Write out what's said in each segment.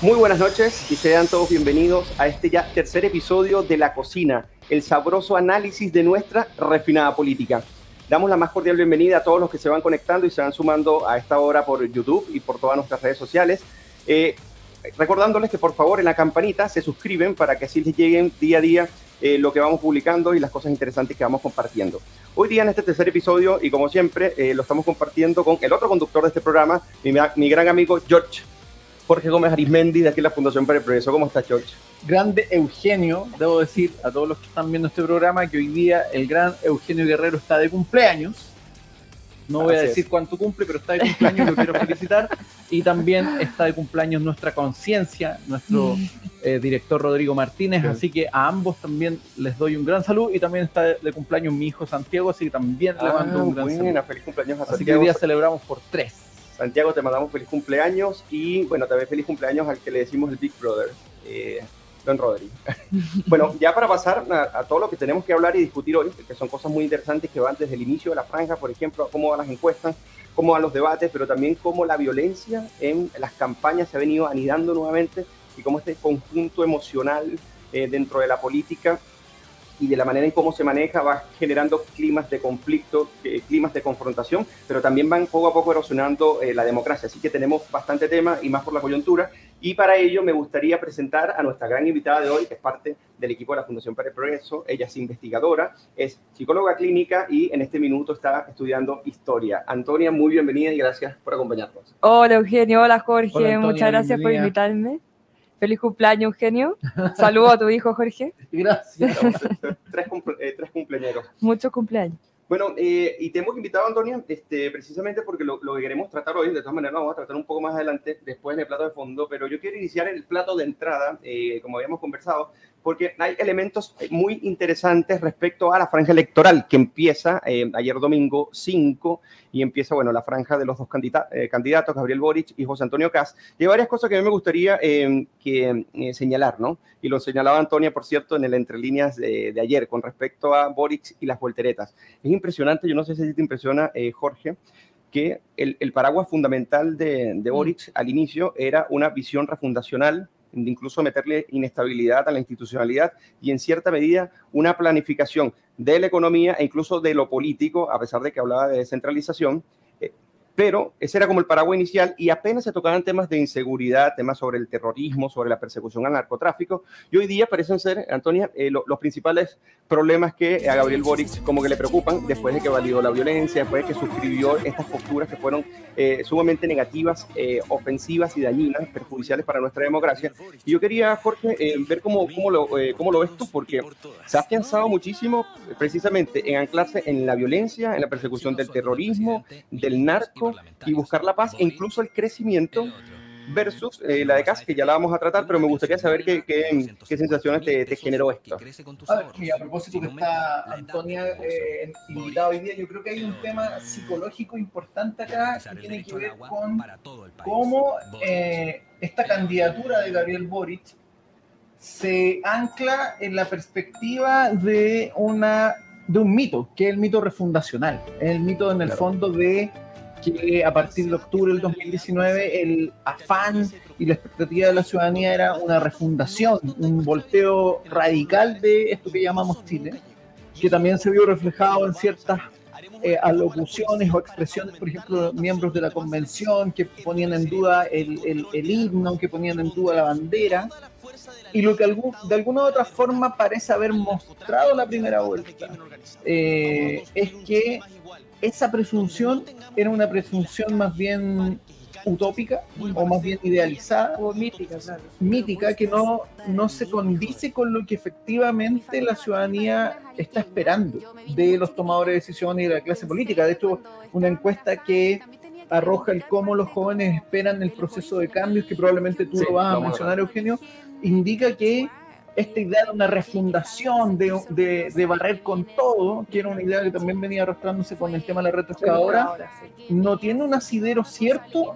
Muy buenas noches y sean todos bienvenidos a este ya tercer episodio de La Cocina, el sabroso análisis de nuestra refinada política. Damos la más cordial bienvenida a todos los que se van conectando y se van sumando a esta hora por YouTube y por todas nuestras redes sociales. Eh, recordándoles que por favor en la campanita se suscriben para que así les lleguen día a día eh, lo que vamos publicando y las cosas interesantes que vamos compartiendo. Hoy día en este tercer episodio y como siempre eh, lo estamos compartiendo con el otro conductor de este programa, mi, mi gran amigo George Jorge Gómez Arismendi de aquí la Fundación para el Progreso. ¿Cómo estás, George? Grande Eugenio, debo decir a todos los que están viendo este programa que hoy día el gran Eugenio Guerrero está de cumpleaños. No voy a decir cuánto cumple, pero está de cumpleaños, lo quiero felicitar. Y también está de cumpleaños nuestra conciencia, nuestro eh, director Rodrigo Martínez. Así que a ambos también les doy un gran saludo. Y también está de, cumpleaños mi hijo Santiago, así que también le mando un gran saludo. Feliz cumpleaños a Santiago. Así que hoy día celebramos por tres. Santiago, te mandamos feliz cumpleaños y bueno, también feliz cumpleaños al que le decimos el Big Brother, eh, Don Rodri. bueno, ya para pasar a, todo lo que tenemos que hablar y discutir hoy, que son cosas muy interesantes que van desde el inicio de la franja, por ejemplo, a cómo van las encuestas, cómo van los debates, pero también cómo la violencia en las campañas se ha venido anidando nuevamente y cómo este conjunto emocional eh, dentro de la política y de la manera en cómo se maneja va generando climas de conflicto, eh, climas de confrontación, pero también van poco a poco erosionando eh, la democracia. Así que tenemos bastante tema y más por la coyuntura. Y para ello me gustaría presentar a nuestra gran invitada de hoy, que es parte del equipo de la Fundación para el Progreso. Ella es investigadora, es psicóloga clínica y en este minuto está estudiando historia. Antonia, muy bienvenida y gracias por acompañarnos. Hola Eugenio, hola Jorge, muchas gracias por invitarme. Feliz cumpleaños, Eugenio. Saludo a tu hijo, Jorge. Gracias. tres, eh, tres cumpleaños. Muchos cumpleaños. Bueno, eh, y te hemos invitado, Antonia, este, precisamente porque lo, lo, que queremos tratar hoy, de todas maneras, lo vamos a tratar un poco más adelante, después en el plato de fondo, pero yo quiero iniciar el plato de entrada, eh, como habíamos conversado, porque hay elementos muy interesantes respecto a la franja electoral que empieza eh, ayer domingo 5 y empieza, bueno, la franja de los dos eh, candidatos, Gabriel Boric y José Antonio Cas. Y hay varias cosas que a mí me gustaría eh, que, señalar, ¿no? Y lo señalaba Antonia, por cierto, en el entre líneas de, ayer con respecto a Boric y las volteretas. Es impresionante, yo no sé si te impresiona, Jorge, que el, el, paraguas fundamental de, de Boric al inicio era una visión refundacional de incluso meterle inestabilidad a la institucionalidad y en cierta medida una planificación de la economía e incluso de lo político, a pesar de que hablaba de descentralización, pero ese era como el paraguas inicial y apenas se tocaban temas de inseguridad, temas sobre el terrorismo, sobre la persecución al narcotráfico. Y hoy día parecen ser, Antonia, eh, los principales problemas que a Gabriel Boric como que le preocupan después de que validó la violencia, después de que suscribió estas posturas que fueron eh, sumamente negativas, eh, ofensivas y dañinas, perjudiciales para nuestra democracia. Y yo quería, Jorge, ver cómo, cómo, lo, cómo lo ves tú, porque se ha afianzado muchísimo precisamente en anclarse en la violencia, en la persecución del terrorismo, del narco y buscar la paz e incluso el crecimiento versus eh, la de CAS, que ya la vamos a tratar, pero me gustaría saber qué, qué, qué sensaciones te, te, generó esto. A, propósito que está Antonia eh, invitada hoy día, yo creo que hay un tema psicológico importante acá que tiene que ver con cómo eh, esta candidatura de Gabriel Boric se ancla en la perspectiva de una de un mito, que es el mito refundacional, el mito en el fondo de que a partir de octubre del 2019 el afán y la expectativa de la ciudadanía era una refundación, un volteo radical de esto que llamamos Chile, que también se vio reflejado en ciertas eh, alocuciones o expresiones, por ejemplo, miembros de la convención que ponían en duda el, el, himno, que ponían en duda la bandera, y lo que algún, de alguna u otra forma parece haber mostrado la primera vuelta eh, es que esa presunción era una presunción más bien utópica o más bien idealizada o mítica, claro. mítica que no, no se condice con lo que efectivamente la ciudadanía está esperando de los tomadores de decisiones y de la clase política. De hecho, una encuesta que arroja el cómo los jóvenes esperan el proceso de cambios, que probablemente tú lo vas a mencionar, Eugenio, indica que esta idea de una refundación, de, de, de, barrer con todo, que era una idea que también venía arrastrándose con el tema de la retroexcavadora, no tiene un asidero cierto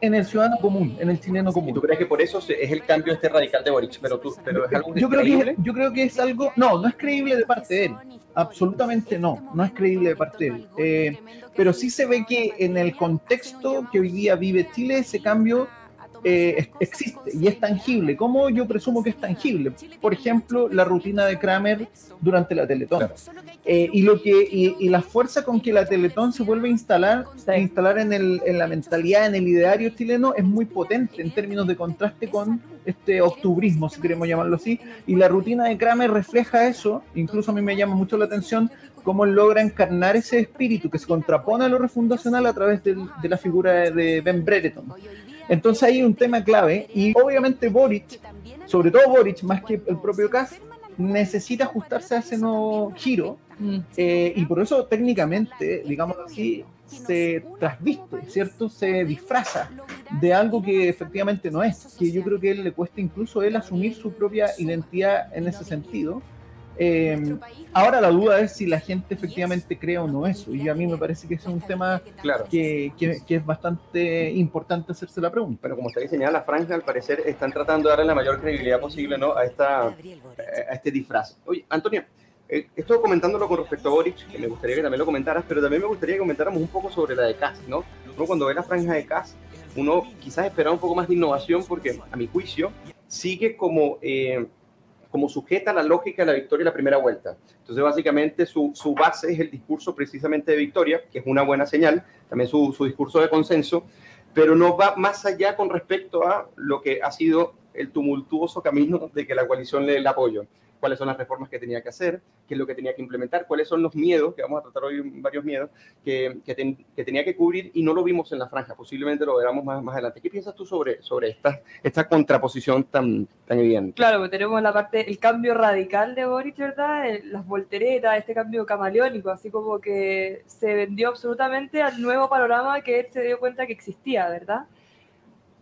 en el ciudadano común, en el chileno común. ¿Y tú crees que por eso es el cambio este radical de Boric? Pero, tú, pero es algo yo creo que yo creo que es algo, no, no es creíble de parte de él, absolutamente no, no es creíble de parte de él. Eh, pero sí se ve que en el contexto que hoy día vive Chile, ese cambio eh, existe y es tangible. ¿Cómo yo presumo que es tangible? Por ejemplo, la rutina de Kramer durante la Teletón. Eh, y, lo que, y, la fuerza con que la Teletón se vuelve a instalar, instalar en, el, en la mentalidad, en el ideario chileno, es muy potente en términos de contraste con este octubrismo, si queremos llamarlo así. Y la rutina de Kramer refleja eso. Incluso a mí me llama mucho la atención cómo logra encarnar ese espíritu que se contrapone a lo refundacional a través de, de la figura de Ben Brereton. Entonces hay un tema clave y obviamente Boric, sobre todo Boric, más que el propio Kass, necesita ajustarse a ese nuevo giro eh, y por eso técnicamente, digamos así, se trasviste, ¿cierto? Se disfraza de algo que efectivamente no es, que yo creo que él le cuesta incluso él asumir su propia identidad en ese sentido eh, ahora la duda es si la gente efectivamente cree o no eso. Y a mí me parece que es un tema claro. que, que, es bastante importante hacerse la pregunta. Pero como usted señala, la franja al parecer están tratando de darle la mayor credibilidad posible ¿no? a, esta, a este disfraz. Oye, Antonio, eh, estoy comentándolo con respecto a Boric, que me gustaría que también lo comentaras, pero también me gustaría que comentáramos un poco sobre la de Cas, ¿no? Uno cuando ve la franja de Cas, uno quizás espera un poco más de innovación porque, a mi juicio, sigue como... Eh, como sujeta a la lógica de la victoria en la primera vuelta. Entonces, básicamente, su, su, base es el discurso precisamente de victoria, que es una buena señal, también su, su discurso de consenso, pero no va más allá con respecto a lo que ha sido el tumultuoso camino de que la coalición le dé el apoyo cuáles son las reformas que tenía que hacer, qué es lo que tenía que implementar, cuáles son los miedos, que vamos a tratar hoy varios miedos, que, que, tenía que cubrir y no lo vimos en la franja, posiblemente lo veremos más, más adelante. ¿Qué piensas tú sobre, sobre esta, esta contraposición tan, tan evidente? Claro, tenemos la parte, el cambio radical de Boric, ¿verdad? Las volteretas, este cambio camaleónico, así como que se vendió absolutamente al nuevo panorama que él se dio cuenta que existía, ¿verdad?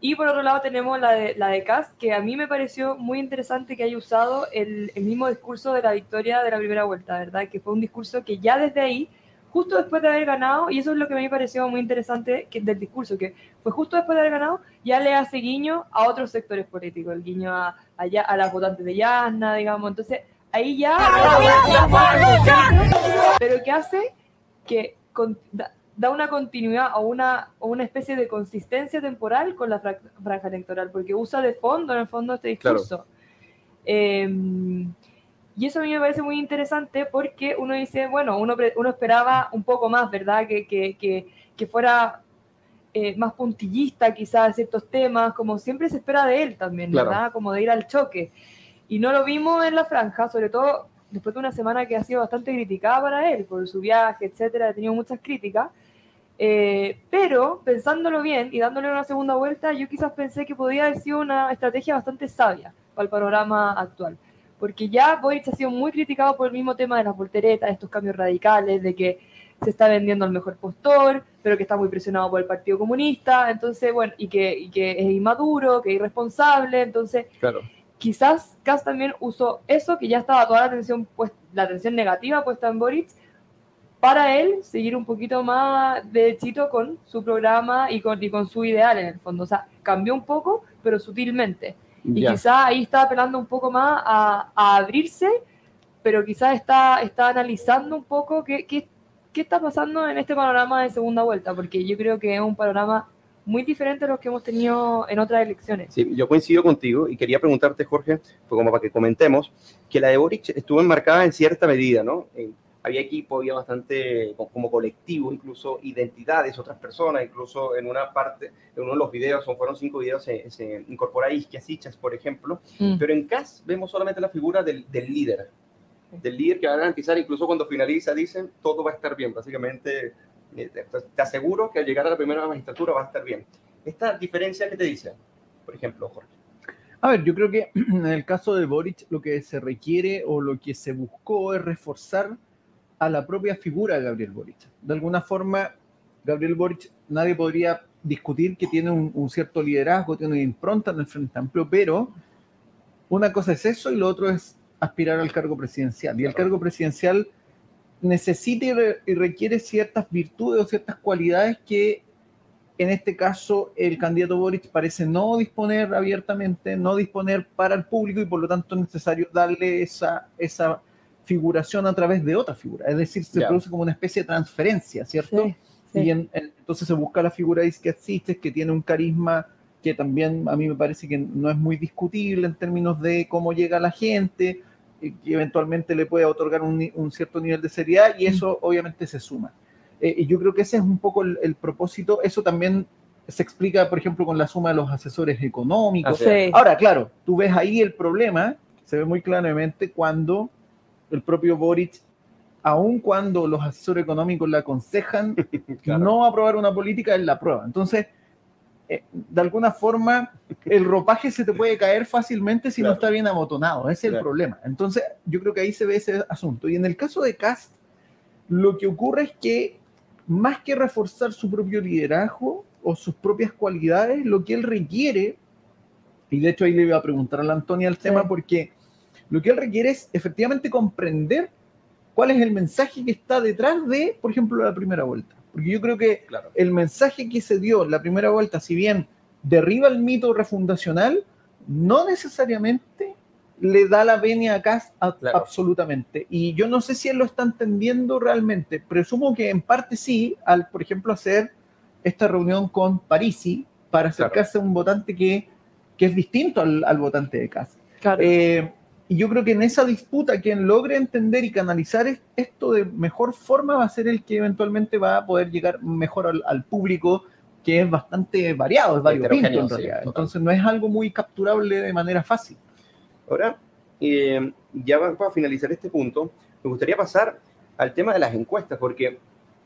Y por otro lado tenemos la de, la de Kass, que a mí me pareció muy interesante que haya usado el, el, mismo discurso de la victoria de la primera vuelta, ¿verdad? Que fue un discurso que ya desde ahí, justo después de haber ganado, y eso es lo que a mí me pareció muy interesante que, del discurso, que fue justo después de haber ganado, ya le hace guiño a otros sectores políticos, el guiño a, a, a las votantes de Yasna, digamos. Entonces, ahí ya... Pero que hace que... Con, da una continuidad o una, o una especie de consistencia temporal con la franja electoral, porque usa de fondo, en el fondo, este discurso. Em, y eso a mí me parece muy interesante porque uno dice, bueno, uno, uno esperaba un poco más, ¿verdad? Que, que, que, fuera eh, más puntillista quizás de ciertos temas, como siempre se espera de él también, ¿verdad? Como de ir al choque. Y no lo vimos en la franja, sobre todo después de una semana que ha sido bastante criticada para él, por su viaje, etcétera, ha tenido muchas críticas. Eh, pero pensándolo bien y dándole una segunda vuelta, yo quizás pensé que podía haber sido una estrategia bastante sabia para el panorama actual. Porque ya Boric ha sido muy criticado por el mismo tema de las volteretas, estos cambios radicales, de que se está vendiendo al mejor postor, pero que está muy presionado por el Partido Comunista, entonces, bueno, y que, que es inmaduro, que es irresponsable, entonces, claro. Quizás Kass también usó eso, que ya estaba toda la atención, pues, la atención negativa puesta en Boric, para él seguir un poquito más derechito con su programa y con, y con su ideal en el fondo. O sea, cambió un poco, pero sutilmente. Y quizás ahí está apelando un poco más a, a abrirse, pero quizás está, está analizando un poco qué, qué, qué, está pasando en este panorama de segunda vuelta, porque yo creo que es un panorama muy diferente a los que hemos tenido en otras elecciones. Sí, yo coincido contigo y quería preguntarte, Jorge, pues como para que comentemos, que la de Boric estuvo enmarcada en cierta medida, ¿no? En había equipo, había bastante como colectivo, incluso identidades, otras personas, incluso en una parte, en uno de los videos, son, fueron cinco videos, se, se incorpora Isquias por ejemplo, mm. pero en CAS vemos solamente la figura del, del, líder, del líder que va a garantizar, incluso cuando finaliza, dicen, todo va a estar bien, básicamente, eh, te aseguro que al llegar a la primera magistratura va a estar bien. Esta diferencia, ¿qué te dice? Por ejemplo, Jorge. A ver, yo creo que en el caso de Boric lo que se requiere o lo que se buscó es reforzar a la propia figura de Gabriel Boric. De alguna forma, Gabriel Boric, nadie podría discutir que tiene un, cierto liderazgo, tiene una impronta en el Frente Amplio, pero una cosa es eso y lo otro es aspirar al cargo presidencial. Y el cargo presidencial necesita y, requiere ciertas virtudes o ciertas cualidades que en este caso el candidato Boric parece no disponer abiertamente, no disponer para el público y por lo tanto es necesario darle esa, esa figuración a través de otra figura, es decir, se produce como una especie de transferencia, ¿cierto? Y entonces se busca la figura que existe, que tiene un carisma que también a mí me parece que no es muy discutible en términos de cómo llega la gente, que eventualmente le puede otorgar un, cierto nivel de seriedad y eso obviamente se suma. Eh, y yo creo que ese es un poco el, propósito, eso también se explica, por ejemplo, con la suma de los asesores económicos. Ahora, claro, tú ves ahí el problema, se ve muy claramente cuando el propio Boric, aun cuando los asesores económicos le aconsejan no aprobar una política, él la aprueba. Entonces, eh, de alguna forma, el ropaje se te puede caer fácilmente si no está bien abotonado. Ese es el problema. Entonces, yo creo que ahí se ve ese asunto. Y en el caso de Cast, lo que ocurre es que más que reforzar su propio liderazgo o sus propias cualidades, lo que él requiere, y de hecho ahí le iba a preguntar a la Antonia el tema, porque lo que él requiere es efectivamente comprender cuál es el mensaje que está detrás de, por ejemplo, la primera vuelta. Porque yo creo que el mensaje que se dio en la primera vuelta, si bien derriba el mito refundacional, no necesariamente le da la venia a Kass absolutamente. Y yo no sé si él lo está entendiendo realmente. Presumo que en parte sí, al, por ejemplo, hacer esta reunión con Parisi para acercarse a un votante que, que es distinto al, al votante de Kass. Eh, y yo creo que en esa disputa, quien logre entender y canalizar esto de mejor forma va a ser el que eventualmente va a poder llegar mejor al, público, que es bastante variado, es variopinto en realidad. Entonces no es algo muy capturable de manera fácil. Ahora, eh, ya para finalizar este punto, me gustaría pasar al tema de las encuestas, porque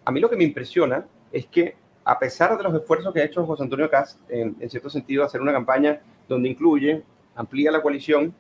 a mí lo que me impresiona es que a pesar de los esfuerzos que ha hecho José Antonio Cast, en, en cierto sentido, hacer una campaña donde incluye, amplía la coalición,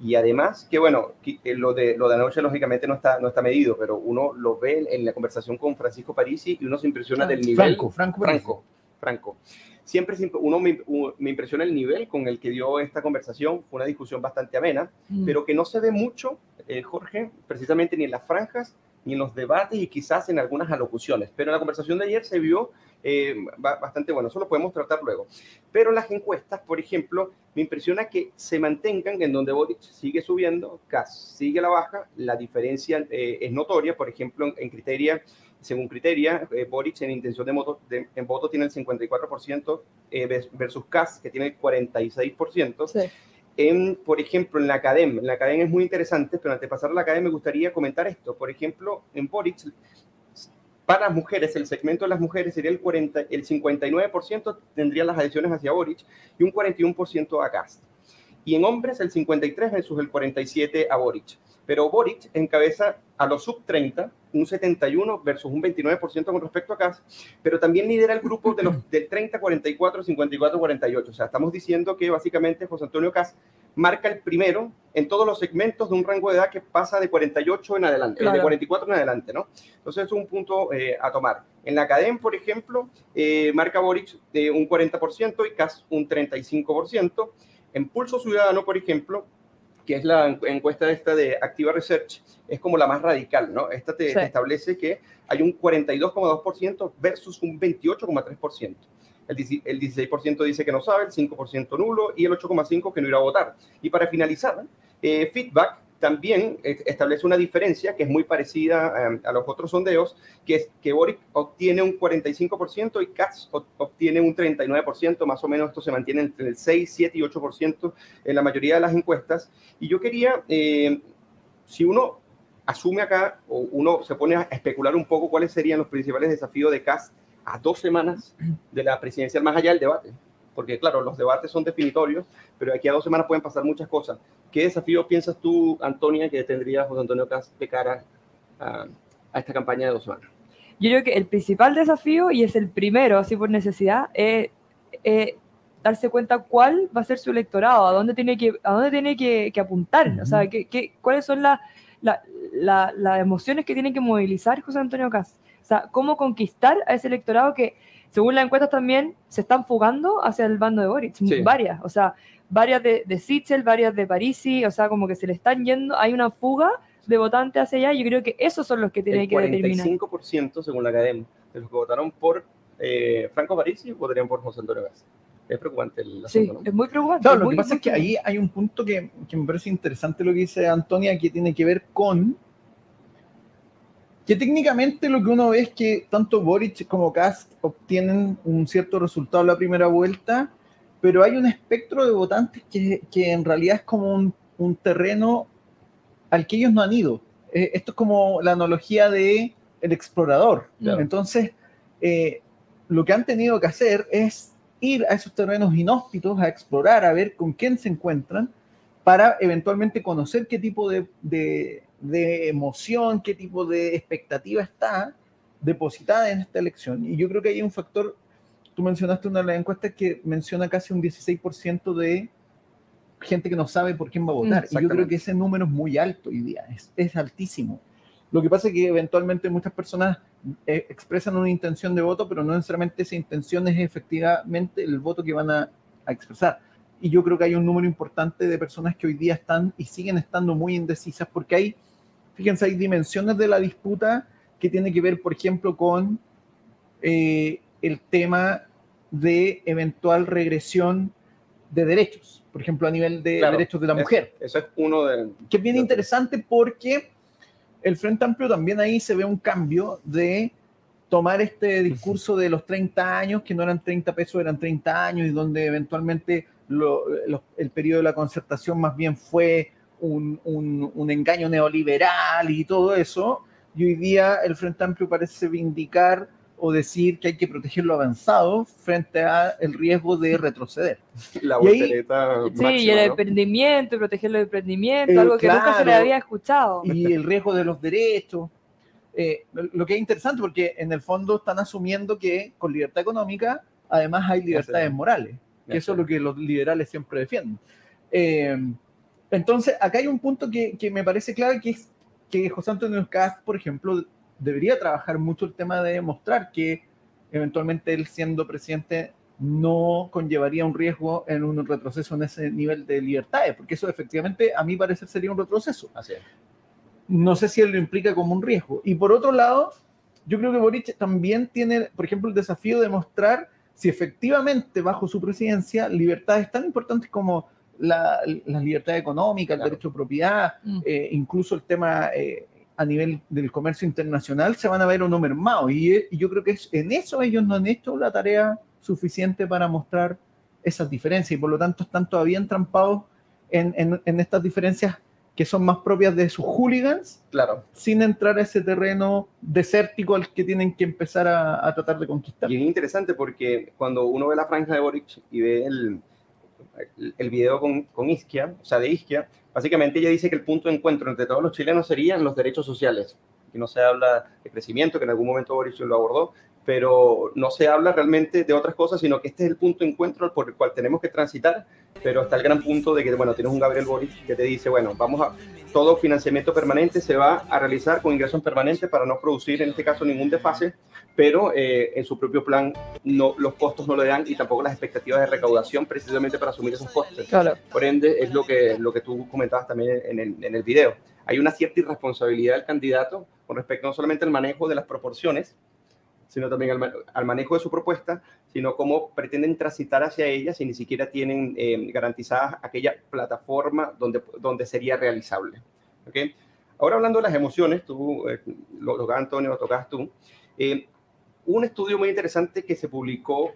y además, que bueno, eh, lo de, lo de anoche lógicamente no está, no está medido, pero uno lo ve en la conversación con Francisco Parisi y uno se impresiona del nivel. Franco, Franco. Franco, Franco. Siempre, uno me, me, impresiona el nivel con el que dio esta conversación. Fue una discusión bastante amena, mm. pero que no se ve mucho, eh, Jorge, precisamente ni en las franjas, ni en los debates y quizás en algunas alocuciones. Pero en la conversación de ayer se vio eh, bastante bueno. Eso lo podemos tratar luego. Pero las encuestas, por ejemplo, me impresiona que se mantengan en donde Boric sigue subiendo, Kass sigue a la baja, la diferencia eh, es notoria, por ejemplo, en, criteria, según criteria, eh, Boric en intención de voto, en voto tiene el 54% versus Kass, que tiene el 46%. En, por ejemplo, en la academia, en la academia es muy interesante, pero antes de pasar a la academia me gustaría comentar esto. Por ejemplo, en Boric para mujeres, el segmento de las mujeres sería el, 40, el 59% tendría las adhesiones hacia Boric y un 41% a Cast. Y en hombres el 53 versus el 47 a Boric. Pero Boric encabeza a los sub 30, un 71 versus un 29% con respecto a Cast, pero también lidera el grupo de los del 30, 44, 54, 48. O sea, estamos diciendo que básicamente José Antonio Cast marca el primero en todos los segmentos de un rango de edad que pasa de 48 en adelante, de 44 en adelante, ¿no? Entonces es un punto eh, a tomar. En la cadena, por ejemplo, eh, marca Boric de un 40% y CAS un 35%. En Pulso Ciudadano, por ejemplo, que es la encuesta esta de Activa Research, es como la más radical, ¿no? Esta te establece que hay un 42,2% versus un 28,3% el 16% dice que no sabe, el 5% nulo y el 8,5% que no irá a votar. Y para finalizar, eh, Feedback también establece una diferencia que es muy parecida eh, a los otros sondeos, que es que Boric obtiene un 45% y Katz obtiene un 39%, más o menos esto se mantiene entre el 6, 7 y 8% en la mayoría de las encuestas. Y yo quería, eh, si uno asume acá o uno se pone a especular un poco cuáles serían los principales desafíos de Katz a dos semanas de la presidencial, más allá del debate. Porque, claro, los debates son definitorios, pero aquí a dos semanas pueden pasar muchas cosas. ¿Qué desafío piensas tú, Antonia, que tendría José Antonio Cas de cara a, esta campaña de dos semanas? Yo creo que el principal desafío, y es el primero, así por necesidad, es, darse cuenta cuál va a ser su electorado, a dónde tiene que, a dónde tiene que, apuntar, o sea, qué, cuáles son las las emociones que tiene que movilizar José Antonio Cas. O sea, cómo conquistar a ese electorado que, según las encuestas también, se están fugando hacia el bando de Boric. Varias, o sea, varias de, de Sitzel, varias de Parisi, o sea, como que se le están yendo, hay una fuga de votantes hacia allá. Yo creo que esos son los que tienen que determinar. El 45% según la academia de los que votaron por eh, Franco Parisi votarían por José Antonio Gas. Es preocupante el asunto, Sí, es muy preocupante. Claro, lo que pasa es que ahí hay un punto que, que, me parece interesante lo que dice Antonia, que tiene que ver con que técnicamente lo que uno ve es que tanto Boric como Kast obtienen un cierto resultado en la primera vuelta, pero hay un espectro de votantes que, que en realidad es como un, un, terreno al que ellos no han ido. Eh, esto es como la analogía de el explorador. Entonces, eh, lo que han tenido que hacer es ir a esos terrenos inhóspitos, a explorar, a ver con quién se encuentran, para eventualmente conocer qué tipo de, de, de emoción, qué tipo de expectativa está depositada en esta elección. Y yo creo que hay un factor, tú mencionaste una de las encuestas que menciona casi un 16% de gente que no sabe por quién va a votar. Y yo creo que ese número es muy alto hoy día, es, es altísimo. Lo que pasa es que eventualmente muchas personas eh, expresan una intención de voto, pero no necesariamente esa intención es efectivamente el voto que van a, a, expresar. Y yo creo que hay un número importante de personas que hoy día están y siguen estando muy indecisas porque hay, fíjense, hay dimensiones de la disputa que tiene que ver, por ejemplo, con eh, el tema de eventual regresión de derechos, por ejemplo, a nivel de derechos de la mujer. Eso, es uno de... Que es bien interesante porque el Frente Amplio también ahí se ve un cambio de tomar este discurso de los 30 años, que no eran 30 pesos, eran 30 años, y donde eventualmente el periodo de la concertación más bien fue un, un, un, engaño neoliberal y todo eso, y hoy día el Frente Amplio parece vindicar o decir que hay que proteger lo avanzado frente al riesgo de retroceder. La voltereta Sí, y el emprendimiento, proteger el emprendimiento, eh, algo que nunca se le había escuchado. Y el riesgo de los derechos. Eh, lo que es interesante porque en el fondo están asumiendo que con libertad económica además hay libertades morales, que eso es lo que los liberales siempre defienden. Eh, entonces, acá hay un punto que, que me parece clave, que es que José Antonio Cast, por ejemplo, debería trabajar mucho el tema de mostrar que eventualmente él siendo presidente no conllevaría un riesgo en un retroceso en ese nivel de libertades, porque eso efectivamente a mí parece sería un retroceso. Así es. No sé si él lo implica como un riesgo. Y por otro lado, yo creo que Boric también tiene, por ejemplo, el desafío de mostrar si efectivamente bajo su presidencia libertades tan importantes como la, la libertad económica, el derecho a propiedad, mm. eh, incluso el tema eh, a nivel del comercio internacional, se van a ver o no mermados. Y, y, yo creo que es, en eso ellos no han hecho la tarea suficiente para mostrar esas diferencias y por lo tanto están todavía entrampados en, en, en estas diferencias que son más propias de sus hooligans, claro. sin entrar a ese terreno desértico al que tienen que empezar a, a tratar de conquistar. Y es interesante porque cuando uno ve la franja de Boric y ve el, el video con, con Isquia, o sea, de Isquia, básicamente ella dice que el punto de encuentro entre todos los chilenos serían los derechos sociales. Que no se habla de crecimiento, que en algún momento Boris lo abordó, pero no se habla realmente de otras cosas, sino que este es el punto de encuentro por el cual tenemos que transitar, pero hasta el gran punto de que, bueno, tienes un Gabriel Boris que te dice, bueno, vamos a, todo financiamiento permanente se va a realizar con ingresos permanentes para no producir, en este caso, ningún desfase, pero eh, en su propio plan no, los costos no le dan y tampoco las expectativas de recaudación precisamente para asumir esos costes. Claro. Por ende, es lo que, lo que tú comentabas también en el, en el video. Hay una cierta irresponsabilidad del candidato con respecto no solamente al manejo de las proporciones, sino también al, al, manejo de su propuesta, sino cómo pretenden transitar hacia ella si ni siquiera tienen eh, garantizadas aquella plataforma donde, donde sería realizable. ¿okay? Ahora hablando de las emociones, tú eh, lo tocas Antonio, lo tocas tú, eh, un estudio muy interesante que se publicó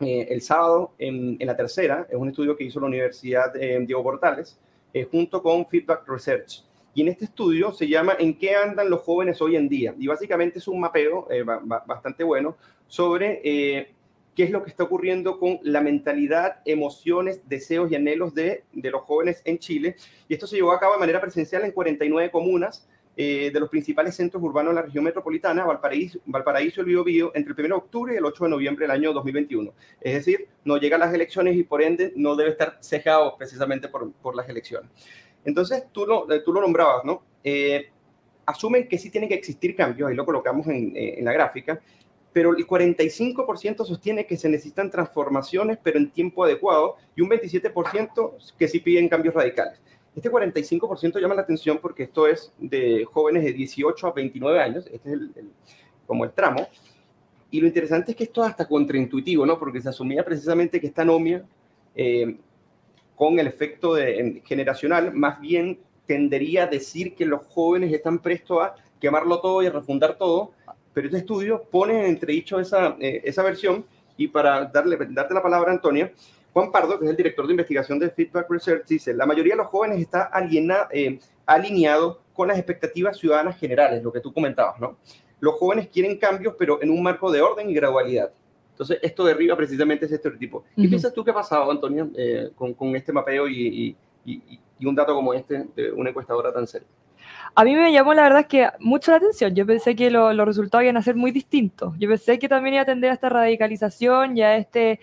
eh, el sábado en, en, la tercera, es un estudio que hizo la Universidad Diego Portales, eh, junto con Feedback Research. Y en este estudio se llama ¿En qué andan los jóvenes hoy en día? Y básicamente es un mapeo eh, bastante bueno sobre eh, qué es lo que está ocurriendo con la mentalidad, emociones, deseos y anhelos de, de, los jóvenes en Chile. Y esto se llevó a cabo de manera presencial en 49 comunas eh, de los principales centros urbanos de la región metropolitana, Valparaíso, Valparaíso el Biobío, entre el 1 de octubre y el 8 de noviembre del año 2021. Es decir, no llega a las elecciones y por ende no debe estar cejado precisamente por, por las elecciones. Entonces, tú lo, tú lo nombrabas, ¿no? Eh, asumen que sí tienen que existir cambios, ahí lo colocamos en, eh, en la gráfica, pero el 45% sostiene que se necesitan transformaciones, pero en tiempo adecuado, y un 27% que sí piden cambios radicales. Este 45% llama la atención porque esto es de jóvenes de 18 a 29 años, este es el, como el tramo, y lo interesante es que esto es hasta contraintuitivo, ¿no? Porque se asumía precisamente que esta anomia eh, con el efecto generacional, más bien tendería a decir que los jóvenes están prestos a quemarlo todo y a refundar todo, pero este estudio pone en entredicho esa, eh, esa versión y para darle, darte la palabra, Antonia, Juan Pardo, que es el director de investigación de Feedback Research, dice, la mayoría de los jóvenes está eh, alineado con las expectativas ciudadanas generales, lo que tú comentabas, ¿no? Los jóvenes quieren cambios, pero en un marco de orden y gradualidad. Entonces, esto derriba precisamente ese estereotipo. ¿Qué piensas tú que ha pasado, Antonio, eh, con, este mapeo y, un dato como este de una encuestadora tan seria? A mí me llamó la verdad es que mucho la atención. Yo pensé que los resultados iban a ser muy distintos. Yo pensé que también iba a tender a esta radicalización y a este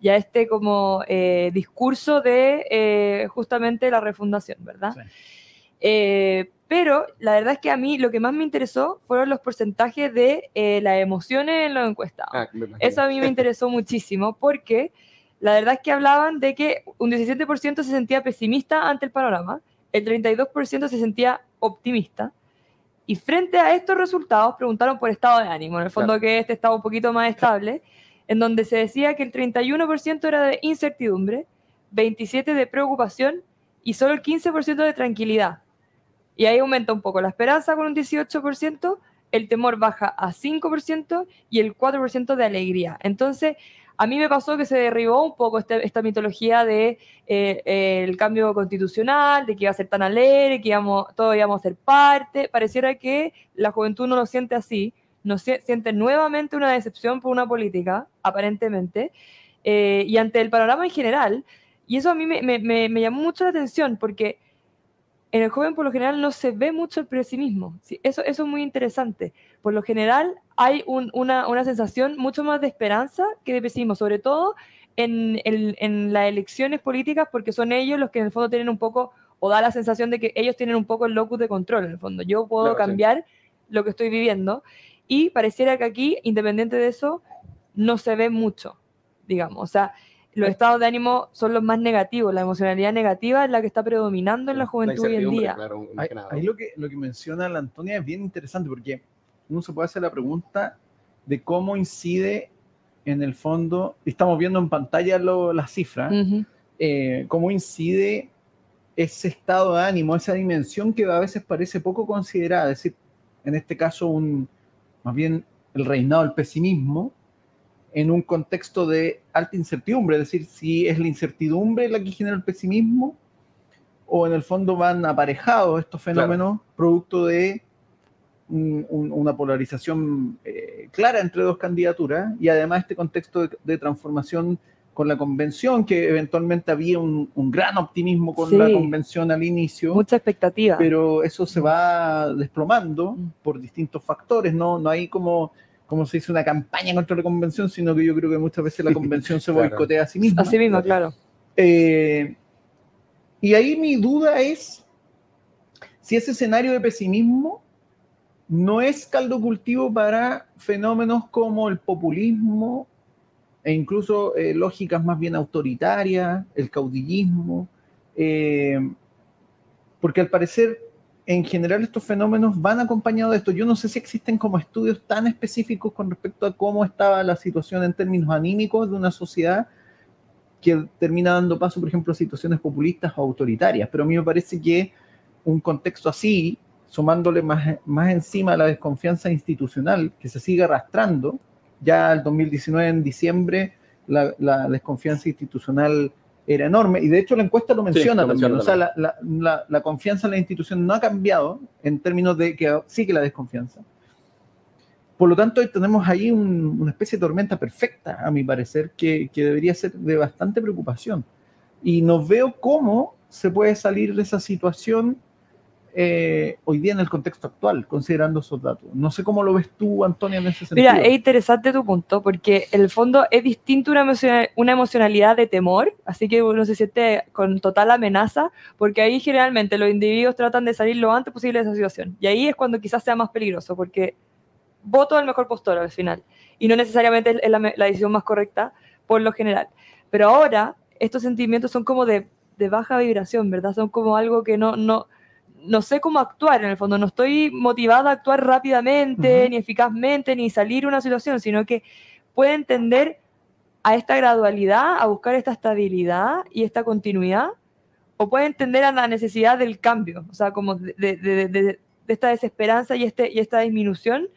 y a este como eh, discurso de eh, justamente la refundación, ¿verdad? Eh, pero la verdad es que a mí lo que más me interesó fueron los porcentajes de las emociones en los encuestados. Ah, Eso a mí me interesó muchísimo porque la verdad es que hablaban de que un 17% se sentía pesimista ante el panorama, el 32% se sentía optimista. Y frente a estos resultados preguntaron por estado de ánimo, en el fondo que este estaba un poquito más estable en donde se decía que el 31% era de incertidumbre, 27% de preocupación y solo el 15% de tranquilidad. Y ahí aumenta un poco la esperanza con un 18%, el temor baja a 5% y el 4% de alegría. Entonces, a mí me pasó que se derribó un poco este, esta mitología de eh, eh, el cambio constitucional, de que iba a ser tan alegre, que íbamos, todos íbamos a ser parte. Pareciera que la juventud no lo siente así, no siente nuevamente una decepción por una política, aparentemente, eh, y ante el panorama en general. Y eso a mí me, me, me, llamó mucho la atención porque en el joven por lo general no se ve mucho el pesimismo. Eso, eso es muy interesante. Por lo general hay una, una, sensación mucho más de esperanza que de pesimismo, sobre todo en, en, las elecciones políticas, porque son ellos los que en el fondo tienen un poco, o da la sensación de que ellos tienen un poco el locus de control, en el fondo. Yo puedo cambiar lo que estoy viviendo y pareciera que aquí, independiente de eso, no se ve mucho, digamos. O sea, los estados de ánimo son los más negativos, la emocionalidad negativa es la que está predominando en la juventud hoy en día. ahí, lo, que, lo que menciona la Antonia es bien interesante porque uno se puede hacer la pregunta de cómo incide en el fondo, estamos viendo en pantalla las cifras, eh, cómo incide ese estado de ánimo, esa dimensión que a veces parece poco considerada, es decir, en este caso un, más bien el reinado del pesimismo, en un contexto de alta incertidumbre, es decir, si es la incertidumbre la que genera el pesimismo, o en el fondo van aparejados estos fenómenos producto de una polarización eh, clara entre dos candidaturas y además este contexto de transformación con la convención, que eventualmente había un, gran optimismo con la convención al inicio. Mucha expectativa. Pero eso se va desplomando mm. por distintos factores, ¿no? No hay como, como se dice, una campaña contra la convención, sino que yo creo que muchas veces la convención se boicotea a sí misma. A sí misma, claro. Eh, y ahí mi duda es si ese escenario de pesimismo no es caldo cultivo para fenómenos como el populismo e incluso eh, lógicas más bien autoritarias, el caudillismo, eh, porque al parecer en general estos fenómenos van acompañados de esto. Yo no sé si existen como estudios tan específicos con respecto a cómo estaba la situación en términos anímicos de una sociedad que termina dando paso, por ejemplo, a situaciones populistas o autoritarias. Pero a mí me parece que un contexto así, sumándole más, más encima la desconfianza institucional que se sigue arrastrando, ya el 2019, en diciembre, la, desconfianza institucional era enorme. Y de hecho la encuesta lo menciona también. o sea, la, confianza en la institución no ha cambiado en términos de que sigue la desconfianza. Por lo tanto, tenemos ahí una especie de tormenta perfecta, a mi parecer, que, que debería ser de bastante preocupación. Y no veo cómo se puede salir de esa situación eh, hoy día en el contexto actual, considerando esos datos. No sé cómo lo ves tú, Antonia, en ese sentido. Mira, es interesante tu punto, porque el fondo es distinto una, una emocionalidad de temor, así que uno se siente con total amenaza, porque ahí generalmente los individuos tratan de salir lo antes posible de esa situación. Y ahí es cuando quizás sea más peligroso, porque voto al mejor postor al final, y no necesariamente es la, la decisión más correcta por lo general. Pero ahora estos sentimientos son como de, de baja vibración, ¿verdad? Son como algo que no... no no sé cómo actuar en el fondo, no estoy motivada a actuar rápidamente, ni eficazmente, ni salir de una situación, sino que puede entender a esta gradualidad, a buscar esta estabilidad y esta continuidad, o puede entender a la necesidad del cambio, o sea, como de, esta desesperanza y, este, y esta disminución,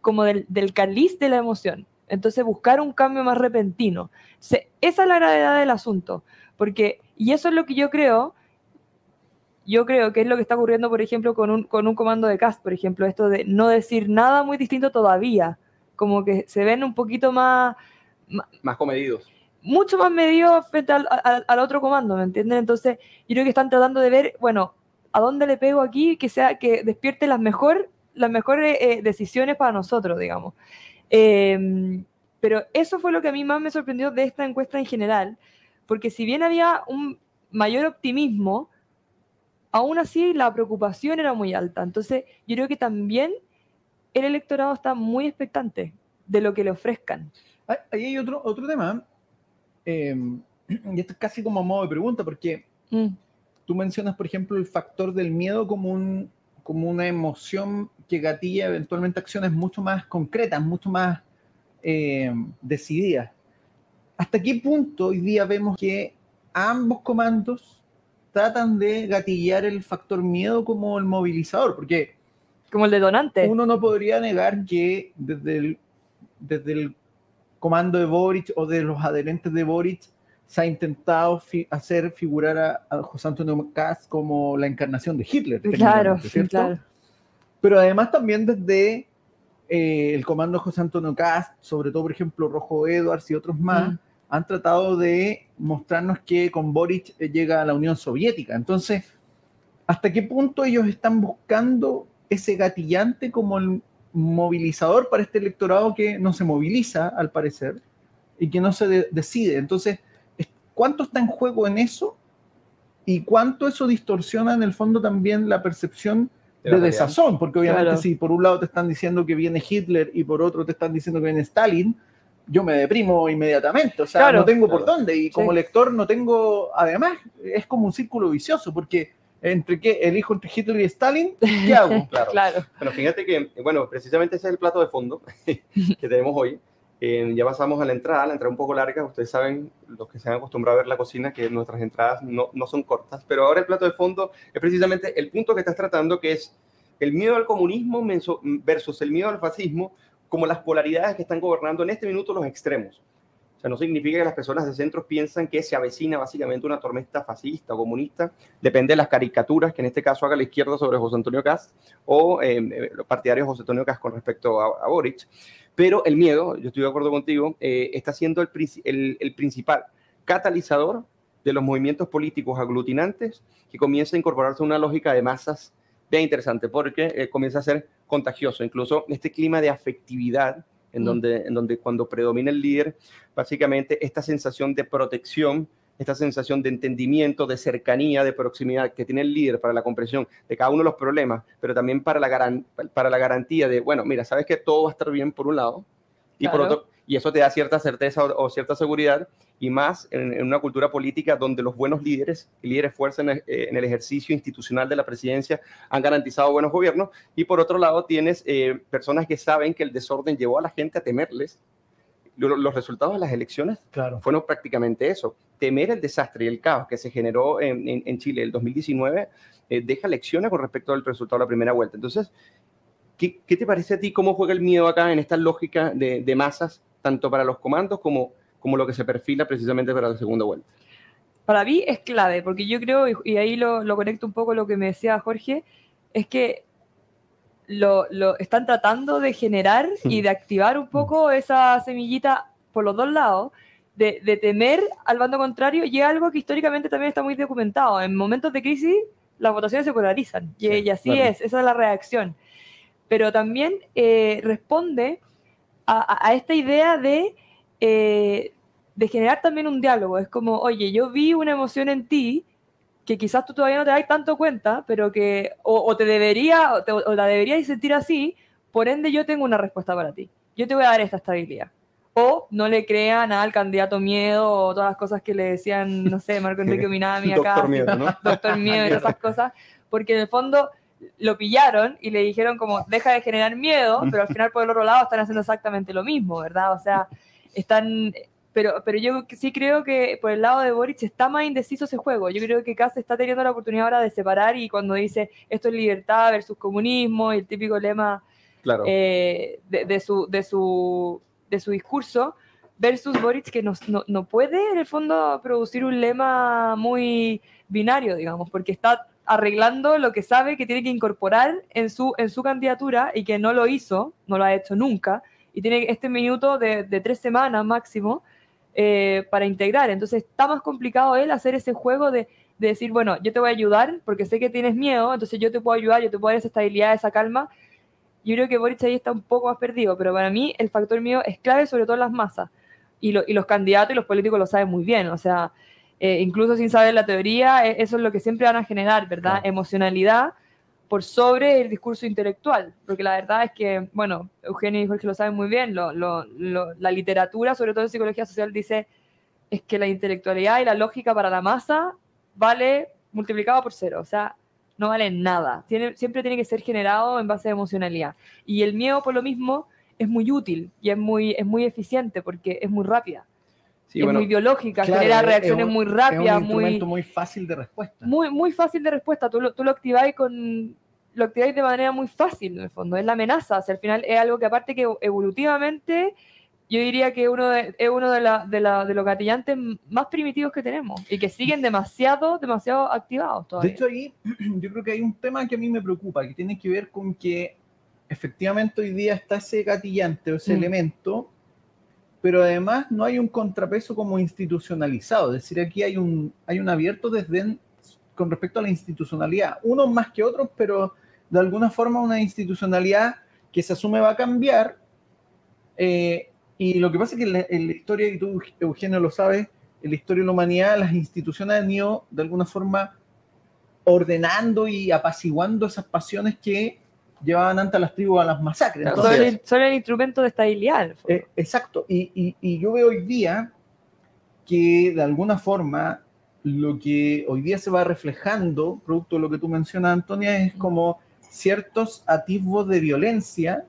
como del, del caliz de la emoción. Entonces, buscar un cambio más repentino. esa es la gravedad del asunto. Porque, y eso es lo que yo creo, yo creo que es lo que está ocurriendo, por ejemplo, con un, con un comando de cast, por ejemplo, esto de no decir nada muy distinto todavía, como que se ven un poquito más... Más comedidos. Mucho más medidos frente al, al, otro comando, ¿me entienden? Entonces, yo creo que están tratando de ver, bueno, ¿a dónde le pego aquí que sea que despierte las, mejor, las mejores eh, decisiones para nosotros, digamos? Em, pero eso fue lo que a mí más me sorprendió de esta encuesta en general, porque si bien había un mayor optimismo, aún así la preocupación era muy alta. Entonces, yo creo que también el electorado está muy expectante de lo que le ofrezcan. Ahí hay otro, otro tema, em, y esto es casi como a modo de pregunta, porque mm. tú mencionas, por ejemplo, el factor del miedo como, un, como una emoción que gatilla eventualmente acciones mucho más concretas, mucho más em, decididas. ¿Hasta qué punto hoy día vemos que ambos comandos tratan de gatillar el factor miedo como el movilizador? Porque como el detonante. Uno no podría negar que desde el, desde el comando de Boric o de los adherentes de Boric se ha intentado hacer figurar a, José Antonio Kass como la encarnación de Hitler. Claro, claro. Pero además también desde eh, el comando de José Antonio Kass, sobre todo, por ejemplo, Rojo Edwards y otros más, mm. Han tratado de mostrarnos que con Boric llega a la Unión Soviética. Entonces, ¿hasta qué punto ellos están buscando ese gatillante como el movilizador para este electorado que no se moviliza, al parecer, y que no se decide. Entonces, ¿cuánto está en juego en eso? ¿Y cuánto eso distorsiona en el fondo también la percepción de, desazón? Porque obviamente si por un lado te están diciendo que viene Hitler y por otro te están diciendo que viene Stalin, yo me deprimo inmediatamente, o sea, no tengo por dónde y como lector no tengo, además, es como un círculo vicioso porque entre qué elijo entre Hitler y Stalin, ¿qué hago? Claro. claro. Bueno, fíjate que, bueno, precisamente ese es el plato de fondo que tenemos hoy. Eh, ya pasamos a la entrada, la entrada un poco larga. Ustedes saben, los que se han acostumbrado a ver la cocina, que nuestras entradas no, no son cortas. Pero ahora el plato de fondo es precisamente el punto que estás tratando, que es el miedo al comunismo versus el miedo al fascismo, como las polaridades que están gobernando en este minuto los extremos. O sea, no significa que las personas de centro piensan que se avecina básicamente una tormenta fascista o comunista. Depende de las caricaturas que en este caso haga la izquierda sobre José Antonio Cast o eh, eh, los partidarios de José Antonio Cast con respecto a, Boric. Pero el miedo, yo estoy de acuerdo contigo, eh, está siendo el, el, principal catalizador de los movimientos políticos aglutinantes que comienza a incorporarse a una lógica de masas bien interesante porque comienza a ser contagioso. Incluso este clima de afectividad en, donde, en donde cuando predomina el líder, básicamente esta sensación de protección, esta sensación de entendimiento, de cercanía, de proximidad que tiene el líder para la comprensión de cada uno de los problemas, pero también para la, para la garantía de, bueno, mira, sabes que todo va a estar bien por un lado, y por otro, y eso te da cierta certeza o, cierta seguridad, y más en, una cultura política donde los buenos líderes, líderes fuerza en el, ejercicio institucional de la presidencia, han garantizado buenos gobiernos, y por otro lado tienes eh, personas que saben que el desorden llevó a la gente a temerles. Los, resultados de las elecciones claro. fueron prácticamente eso, temer el desastre y el caos que se generó en, en, Chile el 2019 eh, deja lecciones con respecto al resultado de la primera vuelta. Entonces, ¿qué, ¿qué, te parece a ti cómo juega el miedo acá en esta lógica de, de masas tanto para los comandos como, como lo que se perfila precisamente para la segunda vuelta. Para mí es clave, porque yo creo, y, ahí lo, lo, conecto un poco lo que me decía Jorge, es que lo, lo están tratando de generar y de activar un poco esa semillita por los dos lados, de, de, temer al bando contrario, y es algo que históricamente también está muy documentado. En momentos de crisis, las votaciones se polarizan, y, así es, esa es la reacción. Pero también eh, responde a, esta idea de, eh, de generar también un diálogo. Es como, oye, yo vi una emoción en ti que quizás tú todavía no te das tanto cuenta, pero que o, te debería, o, la deberías sentir así, por ende yo tengo una respuesta para ti. Yo te voy a dar esta estabilidad. O no le crean al candidato miedo o todas las cosas que le decían, no sé, Marco Enrique Minami acá. Doctor Miedo, ¿no? Doctor Miedo y esas cosas. Porque en el fondo lo pillaron y le dijeron como, deja de generar miedo, pero al final por el otro lado están haciendo exactamente lo mismo, ¿verdad? O sea, están... Pero, pero yo sí creo que por el lado de Boric está más indeciso ese juego. Yo creo que Kass está teniendo la oportunidad ahora de separar y cuando dice esto es libertad versus comunismo y el típico lema claro. Eh, de, su, de, su, de su discurso versus Boric que no, no, puede en el fondo producir un lema muy binario, digamos, porque está arreglando lo que sabe que tiene que incorporar en su, en su candidatura y que no lo hizo, no lo ha hecho nunca, y tiene este minuto de, tres semanas máximo eh, para integrar. Entonces está más complicado él hacer ese juego de, de, decir, bueno, yo te voy a ayudar porque sé que tienes miedo, entonces yo te puedo ayudar, yo te puedo dar esa estabilidad, esa calma. Yo creo que Boric ahí está un poco más perdido, pero para mí el factor mío es clave sobre todo en las masas y, los candidatos y los políticos lo saben muy bien, o sea, eh, incluso sin saber la teoría, e, eso es lo que siempre van a generar, ¿verdad? Emocionalidad por sobre el discurso intelectual, porque la verdad es que, bueno, Eugenio y Jorge lo saben muy bien, la literatura, sobre todo en psicología social, dice es que la intelectualidad y la lógica para la masa vale multiplicado por cero, o sea, no vale nada, tiene, siempre tiene que ser generado en base a emocionalidad. Y el miedo, por lo mismo, es muy útil y es muy, es muy eficiente porque es muy rápida. Es muy biológica, genera reacciones muy rápidas. Es un instrumento muy, fácil de respuesta. Muy, muy fácil de respuesta. Tú lo, tú lo activáis con lo activáis de manera muy fácil, en el fondo. Es la amenaza. O sea, al final es algo que aparte que evolutivamente yo diría que uno es uno de, la, de, la, de, los gatillantes más primitivos que tenemos y que siguen demasiado, demasiado activados todavía. De hecho, ahí yo creo que hay un tema que a mí me preocupa, que tiene que ver con que efectivamente hoy día está ese gatillante o ese mm. elemento, pero además no hay un contrapeso como institucionalizado, es decir, aquí hay un, hay un abierto desde con respecto a la institucionalidad, unos más que otros, pero de alguna forma una institucionalidad que se asume va a cambiar. Eh, y lo que pasa es que en la, en la, historia, y tú, Eugenio, lo sabes, en la historia de la humanidad, las instituciones han ido de alguna forma ordenando y apaciguando esas pasiones que llevaban antes a las tribus a las masacres. son, el, instrumento de estabilidad. Eh, exacto. Y, y, yo veo hoy día que de alguna forma lo que hoy día se va reflejando, producto de lo que tú mencionas, Antonia, es como ciertos atisbos de violencia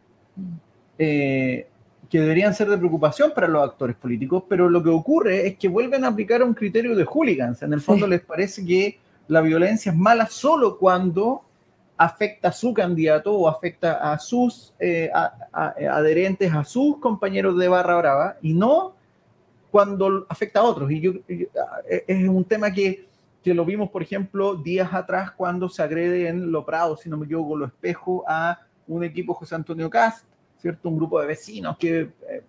eh, que deberían ser de preocupación para los actores políticos, pero lo que ocurre es que vuelven a aplicar un criterio de hooligans. En el fondo les parece que la violencia es mala solo cuando afecta a su candidato o afecta a sus eh, adherentes, a sus compañeros de barra brava, y no cuando afecta a otros. Y yo, es un tema que, que, lo vimos, por ejemplo, días atrás cuando se agrede en Lo Prado, si no me equivoco, Lo Espejo, a un equipo José Antonio Cast, ¿cierto? Un grupo de vecinos que eh,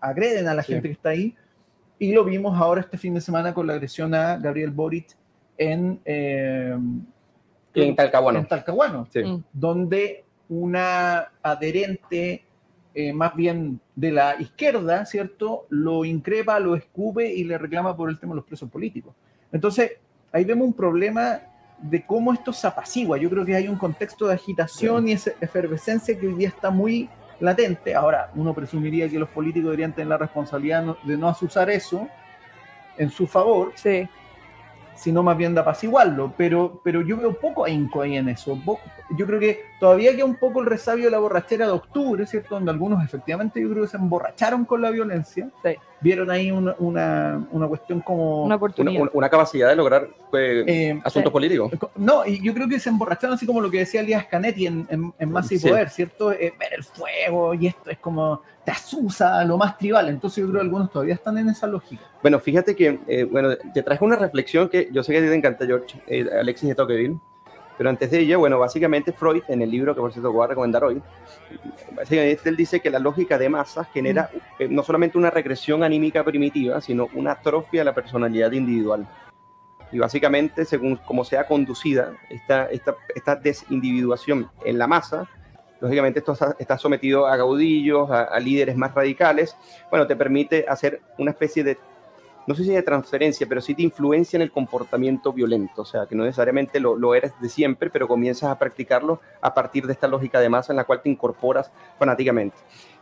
agreden a la gente que está ahí. Y lo vimos ahora este fin de semana con la agresión a Gabriel Boric en... Eh, en Talcahuano. En Talcahuano, mm. donde una adherente eh, más bien de la izquierda, ¿cierto? Lo increpa, lo escupe y le reclama por el tema de los presos políticos. Entonces, ahí vemos un problema de cómo esto se apacigua. Yo creo que hay un contexto de agitación y esa efervescencia que hoy día está muy latente. Ahora, uno presumiría que los políticos deberían tener la responsabilidad de no asusar eso en su favor. Sí sino más bien de apaciguarlo. Pero, pero yo veo poco ahínco ahí en eso. Yo creo que todavía queda un poco el resabio de la borrachera de octubre, ¿cierto? Donde algunos efectivamente yo creo que se emborracharon con la violencia. Vieron ahí una, una, una, cuestión como... Una oportunidad. Una, capacidad de lograr pues, eh, asuntos políticos. No, y yo creo que se emborracharon así como lo que decía Elías Canetti en, en, en Masa y Poder, ¿cierto? Eh, ver el fuego y esto es como te asusa lo más tribal. Entonces yo creo que algunos todavía están en esa lógica. Bueno, fíjate que, eh, bueno, te traje una reflexión que yo sé que a ti te encanta, George, eh, Alexis de Tocqueville, pero antes de ella, bueno, básicamente Freud, en el libro que por cierto voy a recomendar hoy, básicamente él dice que la lógica de masas genera eh, no solamente una regresión anímica primitiva, sino una atrofia de la personalidad individual. Y básicamente, según cómo sea conducida esta, esta, esta desindividuación en la masa, lógicamente esto está sometido a gaudillos, a, líderes más radicales, bueno, te permite hacer una especie de, no sé si de transferencia, pero sí de influencia en el comportamiento violento, o sea, que no necesariamente lo, lo eres de siempre, pero comienzas a practicarlo a partir de esta lógica de masa en la cual te incorporas fanáticamente.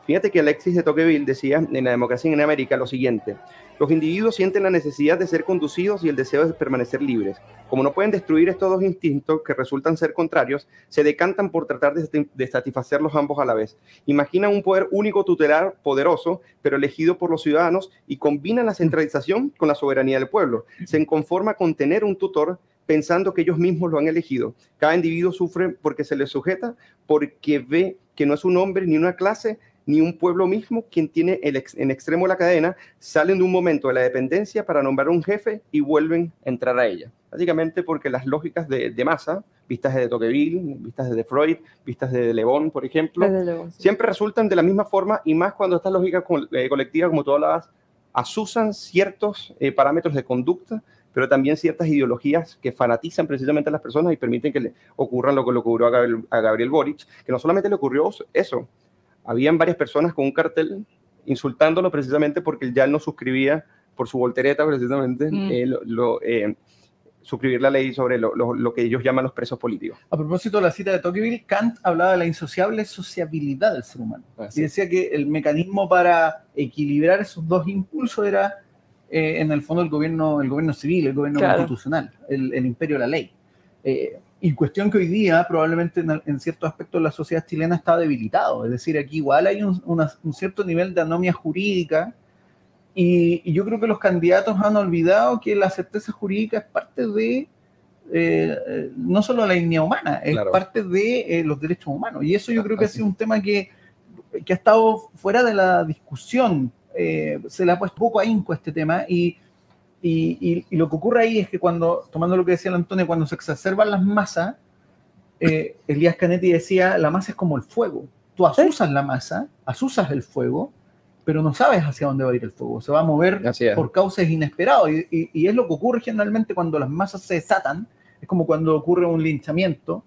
Fíjate que Alexis de Tocqueville decía en la democracia en América lo siguiente, los individuos sienten la necesidad de ser conducidos y el deseo de permanecer libres. Como no pueden destruir estos dos instintos que resultan ser contrarios, se decantan por tratar de, satisfacerlos ambos a la vez. Imaginan un poder único tutelar poderoso, pero elegido por los ciudadanos, y combinan la centralización con la soberanía del pueblo. Se conforma con tener un tutor pensando que ellos mismos lo han elegido. Cada individuo sufre porque se le sujeta, porque ve que no es un hombre ni una clase, ni un pueblo mismo quien tiene el en extremo la cadena, salen de un momento de la dependencia para nombrar un jefe y vuelven a entrar a ella. Básicamente porque las lógicas de, de masa, vistas de Tocqueville, vistas de Freud, vistas de Le Bon, por ejemplo, siempre resultan de la misma forma y más cuando estas lógicas eh, colectivas, como tú hablabas, asusan ciertos eh, parámetros de conducta, pero también ciertas ideologías que fanatizan precisamente a las personas y permiten que le ocurran lo que le ocurrió a Gabriel, a Gabriel Boric, que no solamente le ocurrió eso, habían varias personas con un cartel insultándolo precisamente porque ya no suscribía por su voltereta precisamente mm. eh, lo, eh, suscribir la ley sobre lo, que ellos llaman los presos políticos. A propósito de la cita de Tocqueville, Kant hablaba de la insociable sociabilidad del ser humano. Y decía que el mecanismo para equilibrar esos dos impulsos era, eh, en el fondo, el gobierno, el gobierno civil, el gobierno constitucional, el, imperio de la ley. Y cuestión que hoy día probablemente en, ciertos aspectos la sociedad chilena está debilitado. Es decir, aquí igual hay un, un cierto nivel de anomia jurídica y, yo creo que los candidatos han olvidado que la certeza jurídica es parte de eh, no solo la línea humana, es parte de eh, los derechos humanos. Y eso yo creo que ha sido un tema que, que ha estado fuera de la discusión. Eh, se le ha puesto poco ahínco a este tema y, y, y, lo que ocurre ahí es que cuando, tomando lo que decía el Antonio, cuando se exacerban las masas, Elías Canetti decía, la masa es como el fuego. Tú asusas la masa, asusas el fuego, pero no sabes hacia dónde va a ir el fuego. Se va a mover por causas inesperadas. Y, es lo que ocurre generalmente cuando las masas se desatan. Es como cuando ocurre un linchamiento.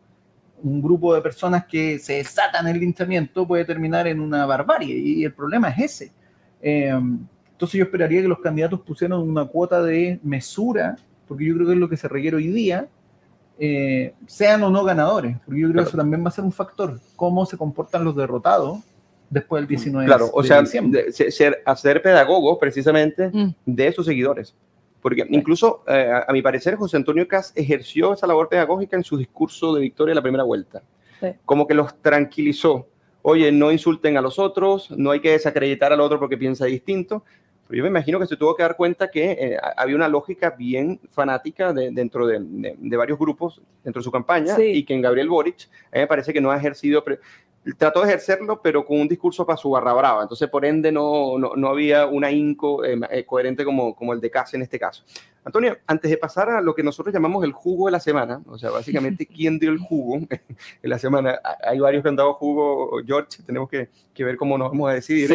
Un grupo de personas que se desatan el linchamiento puede terminar en una barbarie. Y el problema es ese. Eh, entonces yo esperaría que los candidatos pusieran una cuota de mesura, porque yo creo que es lo que se requiere hoy día, eh, sean o no ganadores, porque yo creo que eso también va a ser un factor, cómo se comportan los derrotados después del 19 claro, o sea, ser, hacer pedagogo precisamente mm. de sus seguidores. Porque incluso, eh, a, mi parecer, José Antonio Cas ejerció esa labor pedagógica en su discurso de victoria de la primera vuelta. Como que los tranquilizó. Oye, no insulten a los otros, no hay que desacreditar al otro porque piensa distinto. Pero yo me imagino que se tuvo que dar cuenta que eh, había una lógica bien fanática dentro de, varios grupos dentro de su campaña y que en Gabriel Boric mí me parece que no ha ejercido trató de ejercerlo, pero con un discurso para su barra brava. Entonces, por ende, no, no, había una inco eh, eh, coherente como, como el de Case en este caso. Antonio, antes de pasar a lo que nosotros llamamos el jugo de la semana, o sea, básicamente, ¿quién dio el jugo en la semana? Hay varios que han dado jugo, George, tenemos que, que ver cómo nos vamos a decidir.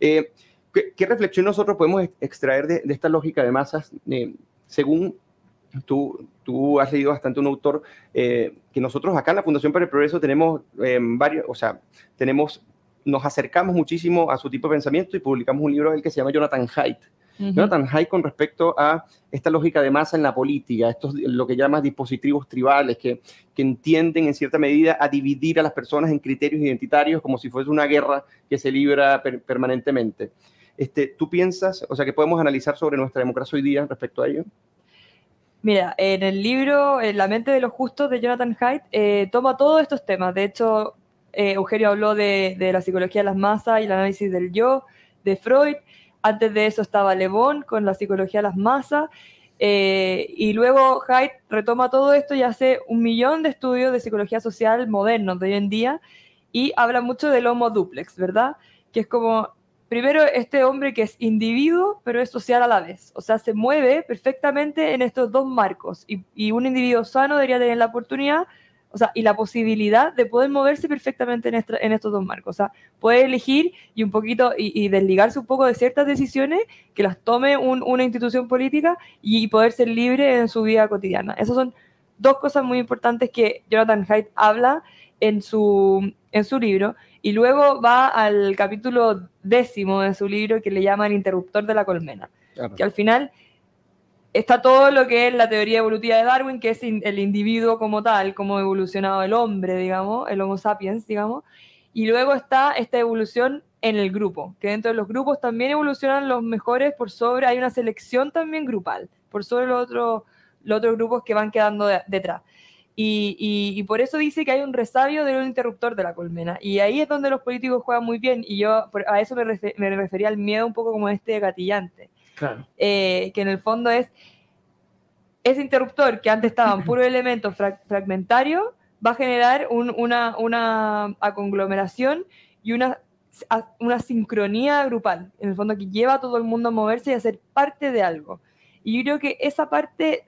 Sí. Eh, ¿qué, reflexión nosotros podemos extraer de, de esta lógica de masas según Tú, tú has leído bastante un autor eh, que nosotros acá en la Fundación para el Progreso tenemos em, varios, o sea, tenemos, nos acercamos muchísimo a su tipo de pensamiento y publicamos un libro del que se llama Jonathan Haidt. Jonathan Haidt con respecto a esta lógica de masa en la política, estos, lo que llamas dispositivos tribales, que, que entienden en cierta medida a dividir a las personas en criterios identitarios como si fuese una guerra que se libra permanentemente. Este, ¿Tú piensas, o sea, que podemos analizar sobre nuestra democracia hoy día respecto a ello? Mira, en el libro La mente de los justos de Jonathan Haidt eh, toma todos estos temas. De hecho, eh, Eugenio habló de, la psicología de las masas y el análisis del yo, de Freud. Antes de eso estaba Le Bon con la psicología de las masas. Eh, y luego Haidt retoma todo esto y hace un millón de estudios de psicología social modernos de hoy en día y habla mucho del homo duplex, ¿verdad? Que es como primero este hombre que es individuo, pero es social a la vez. O sea, se mueve perfectamente en estos dos marcos. Y, un individuo sano debería tener la oportunidad, o sea, y la posibilidad de poder moverse perfectamente en, estos dos marcos. O sea, puede elegir y un poquito, y, desligarse un poco de ciertas decisiones que las tome una institución política y, poder ser libre en su vida cotidiana. Esas son dos cosas muy importantes que Jonathan Haidt habla en su, en su libro y luego va al capítulo décimo de su libro que le llama El interruptor de la colmena, que al final está todo lo que es la teoría evolutiva de Darwin, que es el individuo como tal, como evolucionado el hombre, digamos, el Homo sapiens, digamos, y luego está esta evolución en el grupo, que dentro de los grupos también evolucionan los mejores por sobre, hay una selección también grupal, por sobre los otros, los otros grupos que van quedando detrás. Y, por eso dice que hay un resabio de un interruptor de la colmena. Y ahí es donde los políticos juegan muy bien. Y yo a eso me, refería al miedo un poco como este gatillante. Claro. Eh, que en el fondo es ese interruptor que antes estaba en puro elemento fragmentario, va a generar una, una conglomeración y una una sincronía grupal, en el fondo que lleva a todo el mundo a moverse y a ser parte de algo. Y yo creo que esa parte,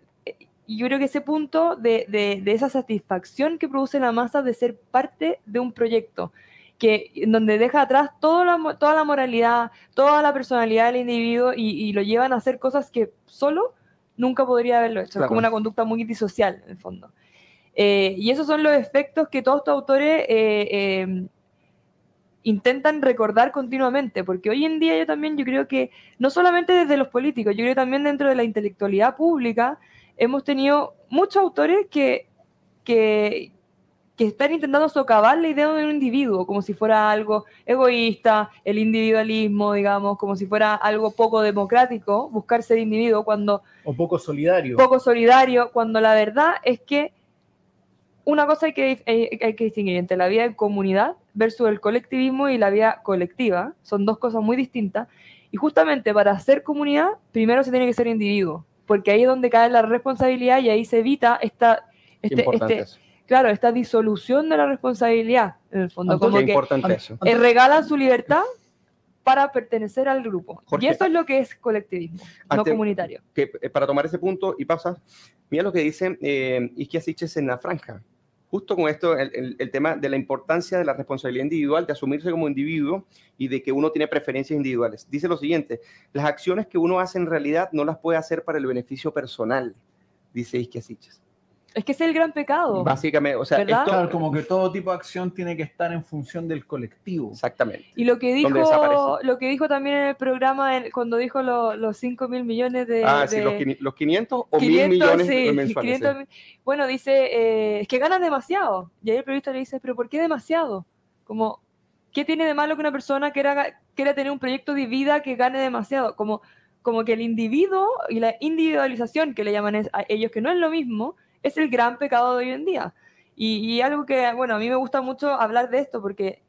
yo creo que ese punto de, de, esa satisfacción que produce la masa de ser parte de un proyecto, que donde deja atrás toda la, toda la moralidad, toda la personalidad del individuo y, lo llevan a hacer cosas que solo nunca podría haberlo hecho. Es como una conducta muy disocial, en el fondo. Eh, y esos son los efectos que todos estos autores eh, eh, intentan recordar continuamente, porque hoy en día yo también, yo creo que no solamente desde los políticos, yo creo también dentro de la intelectualidad pública, hemos tenido muchos autores que, que, que están intentando socavar la idea de un individuo, como si fuera algo egoísta, el individualismo, digamos, como si fuera algo poco democrático, buscar ser individuo cuando... O poco solidario. Poco solidario, cuando la verdad es que una cosa hay que, hay, que distinguir entre la vida en comunidad versus el colectivismo y la vida colectiva. Son dos cosas muy distintas. Y justamente para ser comunidad, primero se tiene que ser individuo, porque ahí es donde cae la responsabilidad y ahí se evita esta, este, este claro, esta disolución de la responsabilidad, en el fondo. como que eh, regalan su libertad para pertenecer al grupo. y eso es lo que es colectivismo, no comunitario. Que, eh, para tomar ese punto y pasa, mira lo que dice eh, Isquia en la franja justo con esto, el, tema de la importancia de la responsabilidad individual, de asumirse como individuo y de que uno tiene preferencias individuales. Dice lo siguiente, las acciones que uno hace en realidad no las puede hacer para el beneficio personal, dice Isquia es que es el gran pecado. Básicamente, o sea, esto, como que todo tipo de acción tiene que estar en función del colectivo. Exactamente. Y lo que dijo, lo que dijo también en el programa cuando dijo los 5 mil millones de... Ah, sí, los, 500 o 1000 millones sí, mensuales. Bueno, dice, eh, es que ganan demasiado. Y ahí el periodista le dice, pero ¿por qué demasiado? Como, ¿qué tiene de malo que una persona quiera, quiera tener un proyecto de vida que gane demasiado? Como, como que el individuo y la individualización que le llaman a ellos, que no es lo mismo, es el gran pecado de hoy en día. Y, algo que, bueno, a mí me gusta mucho hablar de esto porque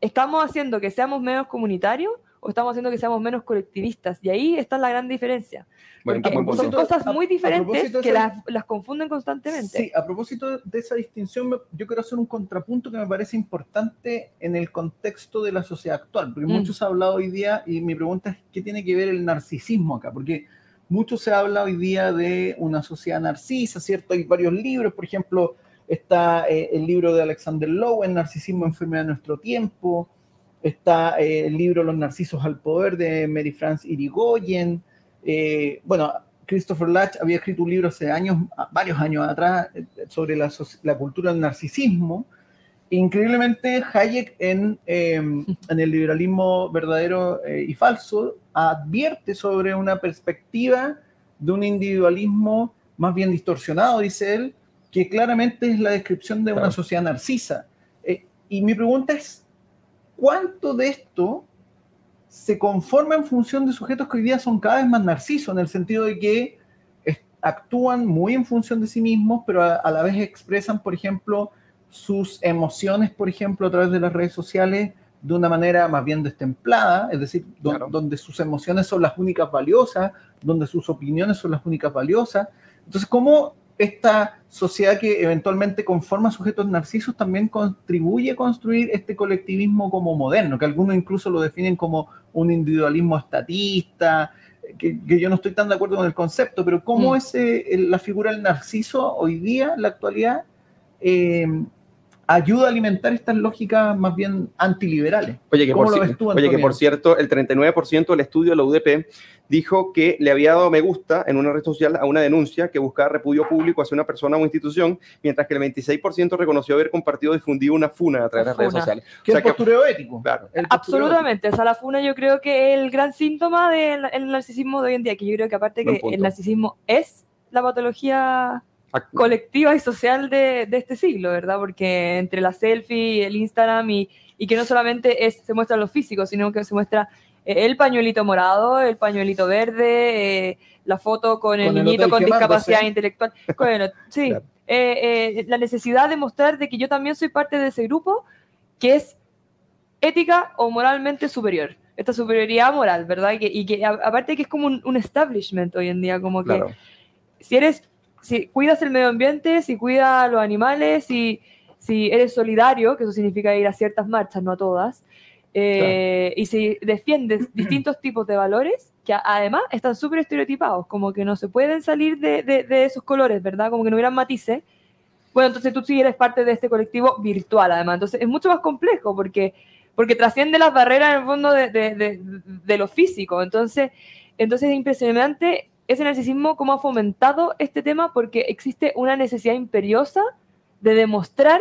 estamos haciendo que seamos menos comunitarios o estamos haciendo que seamos menos colectivistas. Y ahí está la gran diferencia. son cosas muy diferentes que las, las, confunden constantemente. Sí, a propósito de esa distinción, yo quiero hacer un contrapunto que me parece importante en el contexto de la sociedad actual, porque mm. muchos han hablado hoy día y mi pregunta es, ¿qué tiene que ver el narcisismo acá? Porque mucho se habla hoy día de una sociedad narcisa, ¿cierto? Hay varios libros, por ejemplo, está eh, el libro de Alexander Lowen, Narcisismo, Enfermedad de Nuestro Tiempo, está eh, el libro Los Narcisos al Poder de Mary France Irigoyen, eh, bueno, Christopher Latch había escrito un libro hace años, varios años atrás, sobre la, la cultura del narcisismo, Increíblemente, Hayek en, em, en el liberalismo verdadero y falso advierte sobre una perspectiva de un individualismo más bien distorsionado, dice él, que claramente es la descripción de una sociedad narcisa. Eh, y mi pregunta es, ¿cuánto de esto se conforma en función de sujetos que hoy día son cada vez más narcisos, en el sentido de que actúan muy en función de sí mismos, pero a, la vez expresan, por ejemplo, sus emociones, por ejemplo, a través de las redes sociales, de una manera más bien destemplada, es decir, donde sus emociones son las únicas valiosas, donde sus opiniones son las únicas valiosas. Entonces, ¿cómo esta sociedad que eventualmente conforma sujetos narcisos también contribuye a construir este colectivismo como moderno, que algunos incluso lo definen como un individualismo estatista, que, yo no estoy tan de acuerdo con el concepto, pero cómo mm. es la figura del narciso hoy día, en la actualidad, eh, ayuda a alimentar estas lógicas más bien antiliberales. Oye, que, por, oye, que por cierto, el 39% del estudio de la UDP dijo que le había dado me gusta en una red social a una denuncia que buscaba repudio público hacia una persona o institución, mientras que el 26% reconoció haber compartido y difundido una funa a través de las redes sociales. ¿Qué es el postureo ético? Claro. Absolutamente. O sea, la funa yo creo que es el gran síntoma del narcisismo de hoy en día, que yo creo que aparte que el narcisismo es la patología colectiva y social de, de, este siglo, ¿verdad? Porque entre la selfie, el Instagram y, y que no solamente es, se muestra lo físico, sino que se muestra eh, el pañuelito morado, el pañuelito verde, eh, la foto con el niñito con discapacidad intelectual. Bueno, sí, eh, la necesidad de mostrar de que yo también soy parte de ese grupo que es ética o moralmente superior. Esta superioridad moral, ¿verdad? Y que, y que aparte que es como un, establishment hoy en día, como que si eres si cuidas el medio ambiente, si cuidas los animales, si, si eres solidario, que eso significa ir a ciertas marchas, no a todas, eh, y si defiendes distintos tipos de valores, que además están súper estereotipados, como que no se pueden salir de, de, esos colores, ¿verdad? Como que no hubieran matices. Bueno, entonces tú sí eres parte de este colectivo virtual, además. Entonces es mucho más complejo porque, porque trasciende las barreras en el fondo de, de lo físico. Entonces, entonces es impresionante ese narcisismo cómo ha fomentado este tema porque existe una necesidad imperiosa de demostrar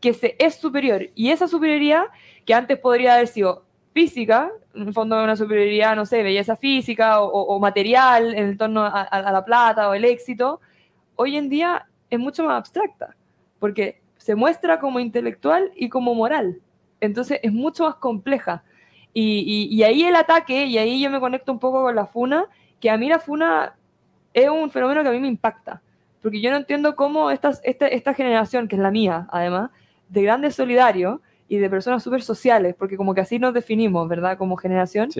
que se es superior. Y esa superioridad, que antes podría haber sido física, en el fondo una superioridad, no sé, belleza física o, material en torno a, la plata o el éxito, hoy en día es mucho más abstracta, porque se muestra como intelectual y como moral. Entonces es mucho más compleja. Y, y, ahí el ataque, y ahí yo me conecto un poco con la FUNA, que a mí la FUNA es un fenómeno que a mí me impacta, porque yo no entiendo cómo esta, esta generación, que es la mía además, de grandes solidarios, y de personas súper sociales, porque como que así nos definimos, ¿verdad? Como generación,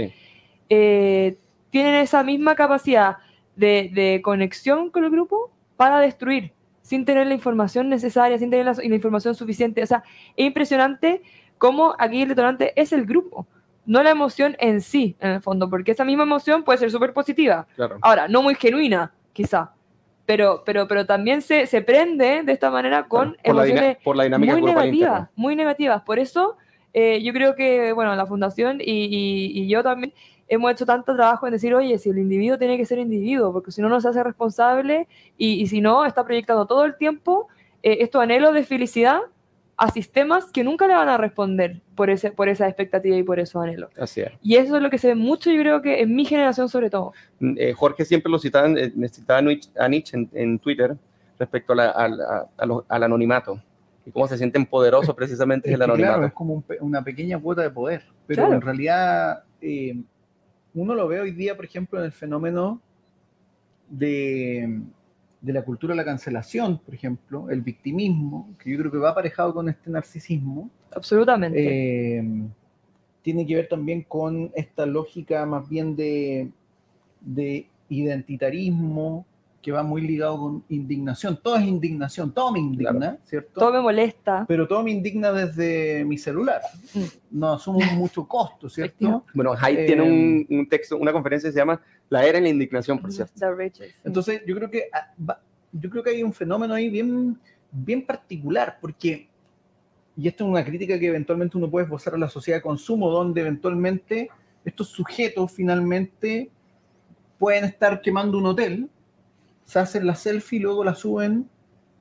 eh, tienen esa misma capacidad de, conexión con el grupo para destruir, sin tener la información necesaria, sin tener la, información suficiente. O sea, es impresionante cómo aquí el detonante es el grupo, no la emoción en sí, en el fondo, porque esa misma emoción puede ser súper positiva. Ahora, no muy genuina, quizá, pero, pero, pero también se, se prende de esta manera con emociones muy negativas, muy negativas. Por eso eh, yo creo que, bueno, la fundación y, y, yo también hemos hecho tanto trabajo en decir, oye, si el individuo tiene que ser individuo, porque si no, no se hace responsable y, y si no, está proyectando todo el tiempo eh, estos anhelos de felicidad a sistemas que nunca le van a responder por, ese, por esa expectativa y por esos anhelos. Así es. Y eso es lo que se ve mucho, yo creo que en mi generación sobre todo. Mm, eh, Jorge siempre lo citaba, eh, necesitaba a Nietzsche en, Twitter respecto al anonimato y cómo se sienten poderosos precisamente es, el anonimato. Claro, es como una pequeña cuota de poder, pero en realidad eh, uno lo ve hoy día, por ejemplo, en el fenómeno de de la cultura de la cancelación, por ejemplo, el victimismo, que yo creo que va aparejado con este narcisismo. Absolutamente. Eh, tiene que ver también con esta lógica más bien de, de identitarismo, que va muy ligado con indignación. Todo es indignación, todo me indigna, ¿cierto? Todo me molesta. Pero todo me indigna desde mi celular. Mm. No asumo mucho costo, ¿cierto? Bueno, Hyde tiene un, eh, un, texto, una conferencia que se llama La era en la indignación, por cierto. Entonces, yo creo que ah, yo creo que hay un fenómeno ahí bien, bien particular, porque, y esto es una crítica que eventualmente uno puede esbozar a la sociedad de consumo, donde eventualmente estos sujetos finalmente pueden estar quemando un hotel se hacen la selfie, luego la suben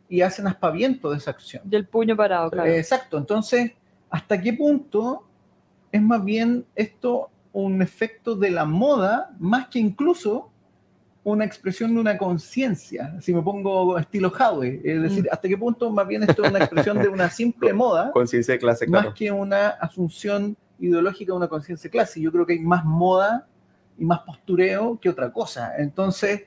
y hacen aspaviento de esa acción. Del puño parado, claro. exacto. Entonces, ¿hasta qué punto es más bien esto un efecto de la moda más que incluso una expresión de una conciencia? Si me pongo estilo Howe, es decir, mm. ¿hasta qué punto más bien esto es una expresión de una simple moda? Conciencia de clase, claro. Más que una asunción ideológica de una conciencia de clase. Yo creo que hay más moda y más postureo que otra cosa. Entonces,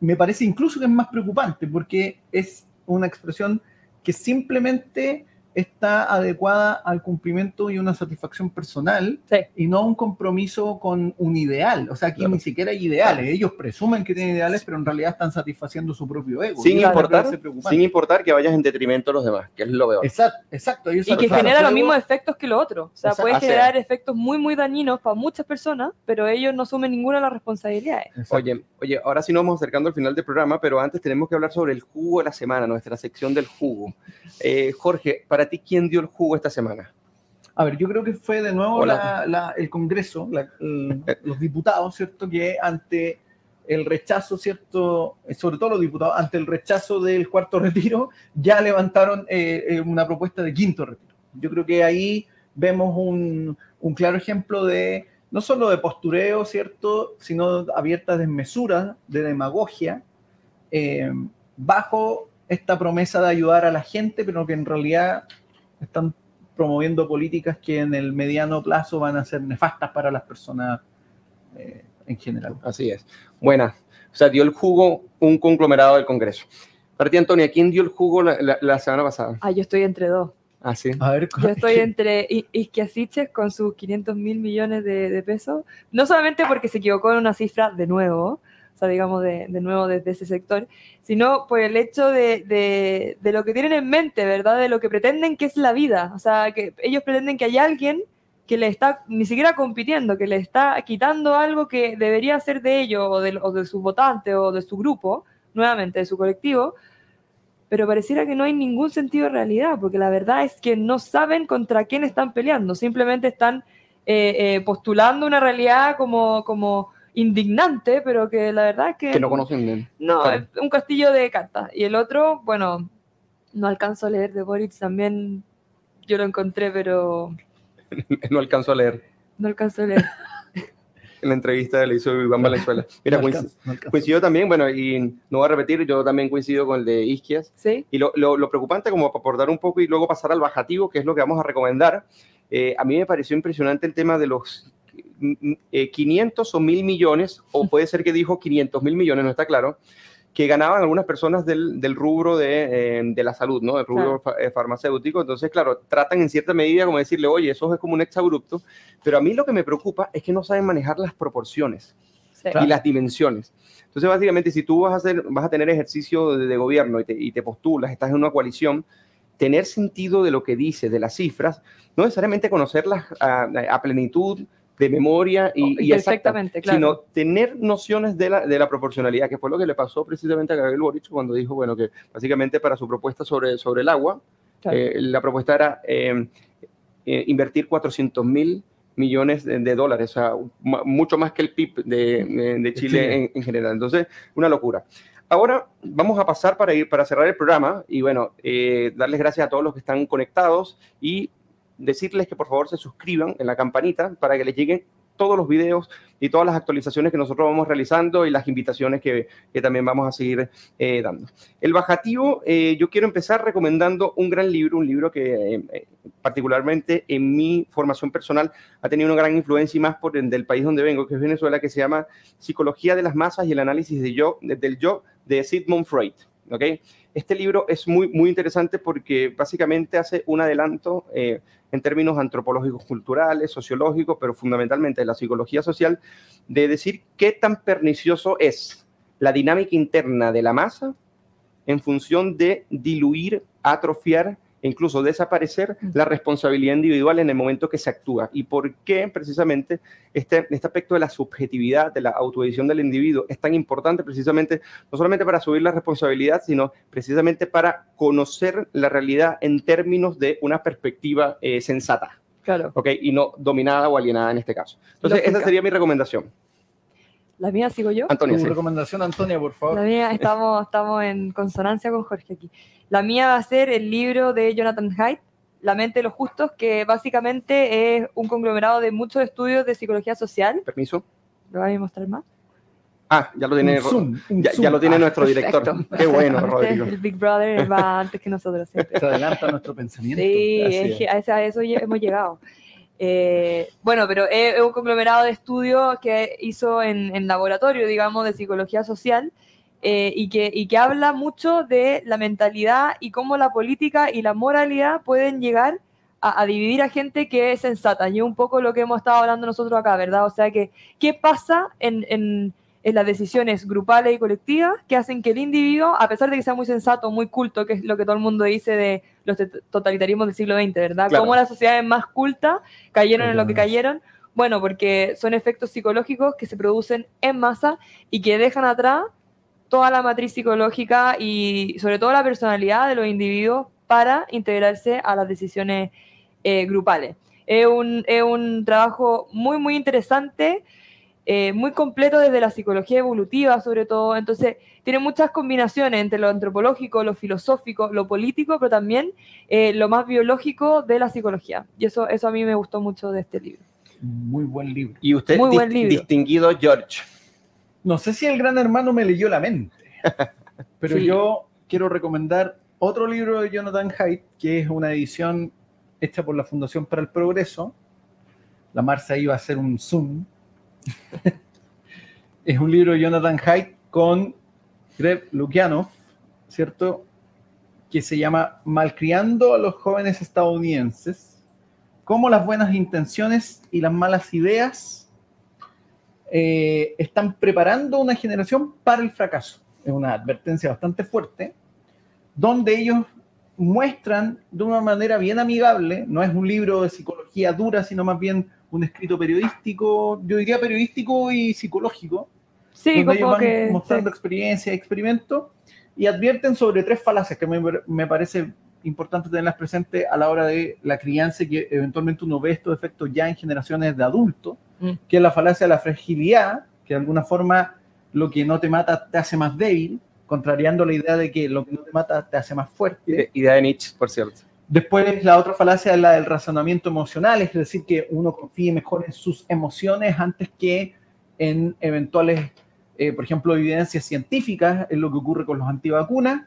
me parece incluso que es más preocupante porque es una expresión que simplemente está adecuada al cumplimiento y una satisfacción personal y no un compromiso con un ideal. O sea, aquí ni siquiera hay ideales. Ellos presumen que tienen ideales, pero en realidad están satisfaciendo su propio ego. Sin, importar, sin importar que vayas en detrimento de los demás, que es lo peor. Exacto. exacto y que genera los mismos efectos que lo otro. O sea, puede generar efectos muy, muy dañinos para muchas personas, pero ellos no asumen ninguna de las responsabilidades. Oye, oye, ahora sí nos vamos acercando al final del programa, pero antes tenemos que hablar sobre el jugo de la semana, nuestra sección del jugo. Eh, Jorge, para ti, ¿quién dio el jugo esta semana? A ver, yo creo que fue de nuevo el Congreso, los diputados, ¿cierto? Que ante el rechazo, ¿cierto? Sobre todo los diputados, ante el rechazo del cuarto retiro, ya levantaron eh, eh, una propuesta de quinto retiro. Yo creo que ahí vemos un, claro ejemplo de, no solo de postureo, ¿cierto? Sino abierta desmesura, de demagogia, eh, bajo esta promesa de ayudar a la gente, pero que en realidad están promoviendo políticas que en el mediano plazo van a ser nefastas para las personas eh, en general. Así es. Buena. O sea, dio el jugo un conglomerado del Congreso. Para ti, Antonia, ¿quién dio el jugo la, semana pasada? Ah, yo estoy entre dos. Ah, sí. A ver, yo estoy entre Isquiasiches con sus 500 mil millones de, de pesos. No solamente porque se equivocó en una cifra de nuevo, digamos, de, de nuevo desde ese sector, sino por el hecho de, de, de, lo que tienen en mente, ¿verdad? De lo que pretenden que es la vida. O sea, que ellos pretenden que hay alguien que le está ni siquiera compitiendo, que le está quitando algo que debería ser de ellos o de, o de sus votantes o de su grupo, nuevamente de su colectivo, pero pareciera que no hay ningún sentido de realidad, porque la verdad es que no saben contra quién están peleando, simplemente están eh, eh, postulando una realidad como, como indignante, pero que la verdad es que... Que no conocen bien. No, es un castillo de cartas. Y el otro, bueno, no alcanzo a leer de Boric, también yo lo encontré, pero... no alcanzo a leer. No alcanzo a leer. en la entrevista le hizo Iván Valenzuela. Mira, no alcanzo, no coincidió también, bueno, y no voy a repetir, yo también coincido con el de Isquias. Sí. Y lo, lo, lo preocupante, como para aportar un poco y luego pasar al bajativo, que es lo que vamos a recomendar, eh, a mí me pareció impresionante el tema de los eh, 500 o 1000 millones, o puede ser que dijo 500 mil millones, no está claro, que ganaban algunas personas del, del rubro de, eh, de, la salud, ¿no? Del rubro claro. fa farmacéutico. Entonces, claro, tratan en cierta medida como decirle, oye, eso es como un exabrupto, pero a mí lo que me preocupa es que no saben manejar las proporciones sí. y las dimensiones. Entonces, básicamente, si tú vas a, hacer, vas a tener ejercicio de, de gobierno y te, y te postulas, estás en una coalición, tener sentido de lo que dice, de las cifras, no necesariamente conocerlas a, a plenitud, de memoria y, y exactamente, exacta, claro. sino tener nociones de la, de la proporcionalidad, que fue lo que le pasó precisamente a Gabriel Boric cuando dijo, bueno, que básicamente para su propuesta sobre, sobre el agua, claro. eh, la propuesta era eh, eh, invertir 400 mil millones de, de, dólares, o sea, mucho más que el PIB de, de, de Chile, Chile. En, en, general. Entonces, una locura. Ahora vamos a pasar para ir para cerrar el programa y bueno, eh, darles gracias a todos los que están conectados y decirles que por favor se suscriban en la campanita para que les lleguen todos los videos y todas las actualizaciones que nosotros vamos realizando y las invitaciones que, que también vamos a seguir eh, dando. El bajativo, eh, yo quiero empezar recomendando un gran libro, un libro que eh, particularmente en mi formación personal ha tenido una gran influencia y más por el del país donde vengo, que es Venezuela, que se llama Psicología de las Masas y el Análisis de yo, de, del Yo de Sigmund Freud. ¿okay? Este libro es muy, muy interesante porque básicamente hace un adelanto eh, en términos antropológicos, culturales, sociológicos, pero fundamentalmente de la psicología social, de decir qué tan pernicioso es la dinámica interna de la masa en función de diluir, atrofiar e incluso desaparecer la responsabilidad individual en el momento que se actúa. Y por qué precisamente este, este aspecto de la subjetividad, de la autoedición del individuo es tan importante precisamente, no solamente para subir la responsabilidad, sino precisamente para conocer la realidad en términos de una perspectiva eh, sensata. Claro. ¿okay? Y no dominada o alienada en este caso. Entonces, Lógica. esa sería mi recomendación. La mía sigo yo. Antonia, tu sí. recomendación, Antonia, por favor. La mía, estamos, estamos en consonancia con Jorge aquí. La mía va a ser el libro de Jonathan Haidt, La mente de los justos, que básicamente es un conglomerado de muchos estudios de psicología social. Permiso. ¿Lo voy a mostrar más? Ah, ya lo tiene, zoom, ya, ya, lo tiene ah, nuestro perfecto. director. Qué bueno, Rodrigo. El Big Brother va antes que nosotros. Siempre. Se adelanta nuestro pensamiento. Sí, es a eso hemos llegado. Eh, bueno, pero es un conglomerado de estudios que hizo en, laboratorio, digamos, de psicología social eh, y, que, habla mucho de la mentalidad y cómo la política y la moralidad pueden llegar a, dividir a gente que es sensata. Y un poco lo que hemos estado hablando nosotros acá, ¿verdad? O sea, que qué pasa en en las decisiones grupales y colectivas que hacen que el individuo, a pesar de que sea muy sensato, muy culto, que es lo que todo el mundo dice de los totalitarismos del siglo XX, ¿verdad? Claro. Cómo las sociedades más cultas cayeron en lo que cayeron. Bueno, porque son efectos psicológicos que se producen en masa y que dejan atrás toda la matriz psicológica y sobre todo la personalidad de los individuos para integrarse a las decisiones eh, grupales. Es un, es un trabajo muy, muy interesante eh, muy completo desde la psicología evolutiva, sobre todo. Entonces, tiene muchas combinaciones entre lo antropológico, lo filosófico, lo político, pero también eh, lo más biológico de la psicología. Y eso, eso a mí me gustó mucho de este libro. Muy buen libro. Y usted, muy buen libro. distinguido George. No sé si el gran hermano me leyó la mente, pero sí. yo quiero recomendar otro libro de Jonathan Haidt, que es una edición hecha por la Fundación para el Progreso. La Marcia iba a hacer un Zoom es un libro de Jonathan Haidt con Greg Lukianoff, ¿cierto? Que se llama Malcriando a los jóvenes estadounidenses, cómo las buenas intenciones y las malas ideas eh, están preparando una generación para el fracaso. Es una advertencia bastante fuerte, donde ellos muestran de una manera bien amigable, no es un libro de psicología dura, sino más bien un escrito periodístico, yo diría periodístico y psicológico, sí, donde ellos van mostrando experiencia y experimento y advierten sobre tres falacias que me, me parece importante tenerlas presentes a la hora de la crianza que eventualmente uno ve estos efectos ya en generaciones de adultos, mm. que es la falacia de la fragilidad, que de alguna forma lo que no te mata te hace más débil, contrariando la idea de que lo que no te mata te hace más fuerte. Idea de Nietzsche, por cierto. Después la otra falacia es la del razonamiento emocional, es decir, que uno confíe mejor en sus emociones antes que en eventuales, eh, por ejemplo, evidencias científicas, es lo que ocurre con los antivacunas.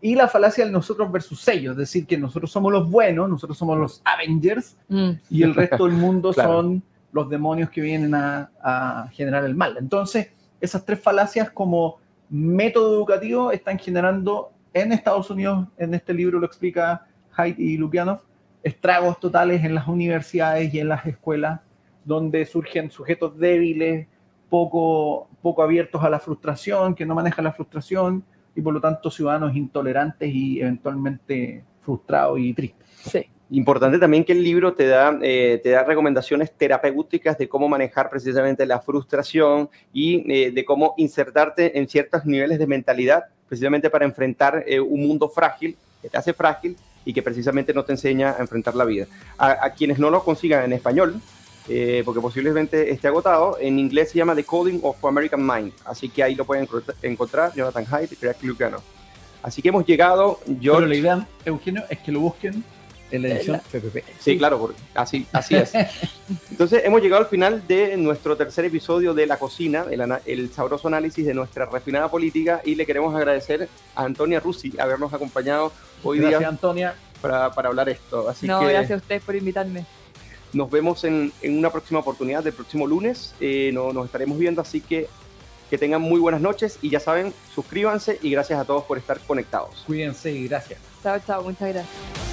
Y la falacia del nosotros versus ellos, es decir, que nosotros somos los buenos, nosotros somos los Avengers mm. y el resto del mundo son los demonios que vienen a, a generar el mal. Entonces, esas tres falacias como método educativo están generando en Estados Unidos, en este libro lo explica Haidt y Lukianov, estragos totales en las universidades y en las escuelas, donde surgen sujetos débiles, poco, poco abiertos a la frustración, que no manejan la frustración, y por lo tanto ciudadanos intolerantes y eventualmente frustrados y tristes. Sí. Importante también que el libro te da, eh, te da recomendaciones terapéuticas de cómo manejar precisamente la frustración y eh, de cómo insertarte en ciertos niveles de mentalidad, precisamente para enfrentar eh, un mundo frágil, que te hace frágil y que precisamente no te enseña a enfrentar la vida. A, quienes no lo consigan en español, porque posiblemente esté agotado, en inglés se llama The Coding of American Mind, así que ahí lo pueden encontrar Jonathan Haidt y Craig Lucano. Así que hemos llegado. Yo... Pero la idea, Eugenio, es que lo busquen en la edición PPP. Sí, claro, así, así es. Entonces, hemos llegado al final de nuestro tercer episodio de La Cocina, el, sabroso análisis de nuestra refinada política, y le queremos agradecer a Antonia Rusi habernos acompañado hoy gracias, día. Antonia. Para, para hablar esto. Así no, gracias a usted por invitarme. Nos vemos en, en una próxima oportunidad del próximo lunes. Eh, no, nos estaremos viendo, así que que tengan muy buenas noches y ya saben, suscríbanse y gracias a todos por estar conectados. Cuídense y gracias. Chao, chao, muchas gracias.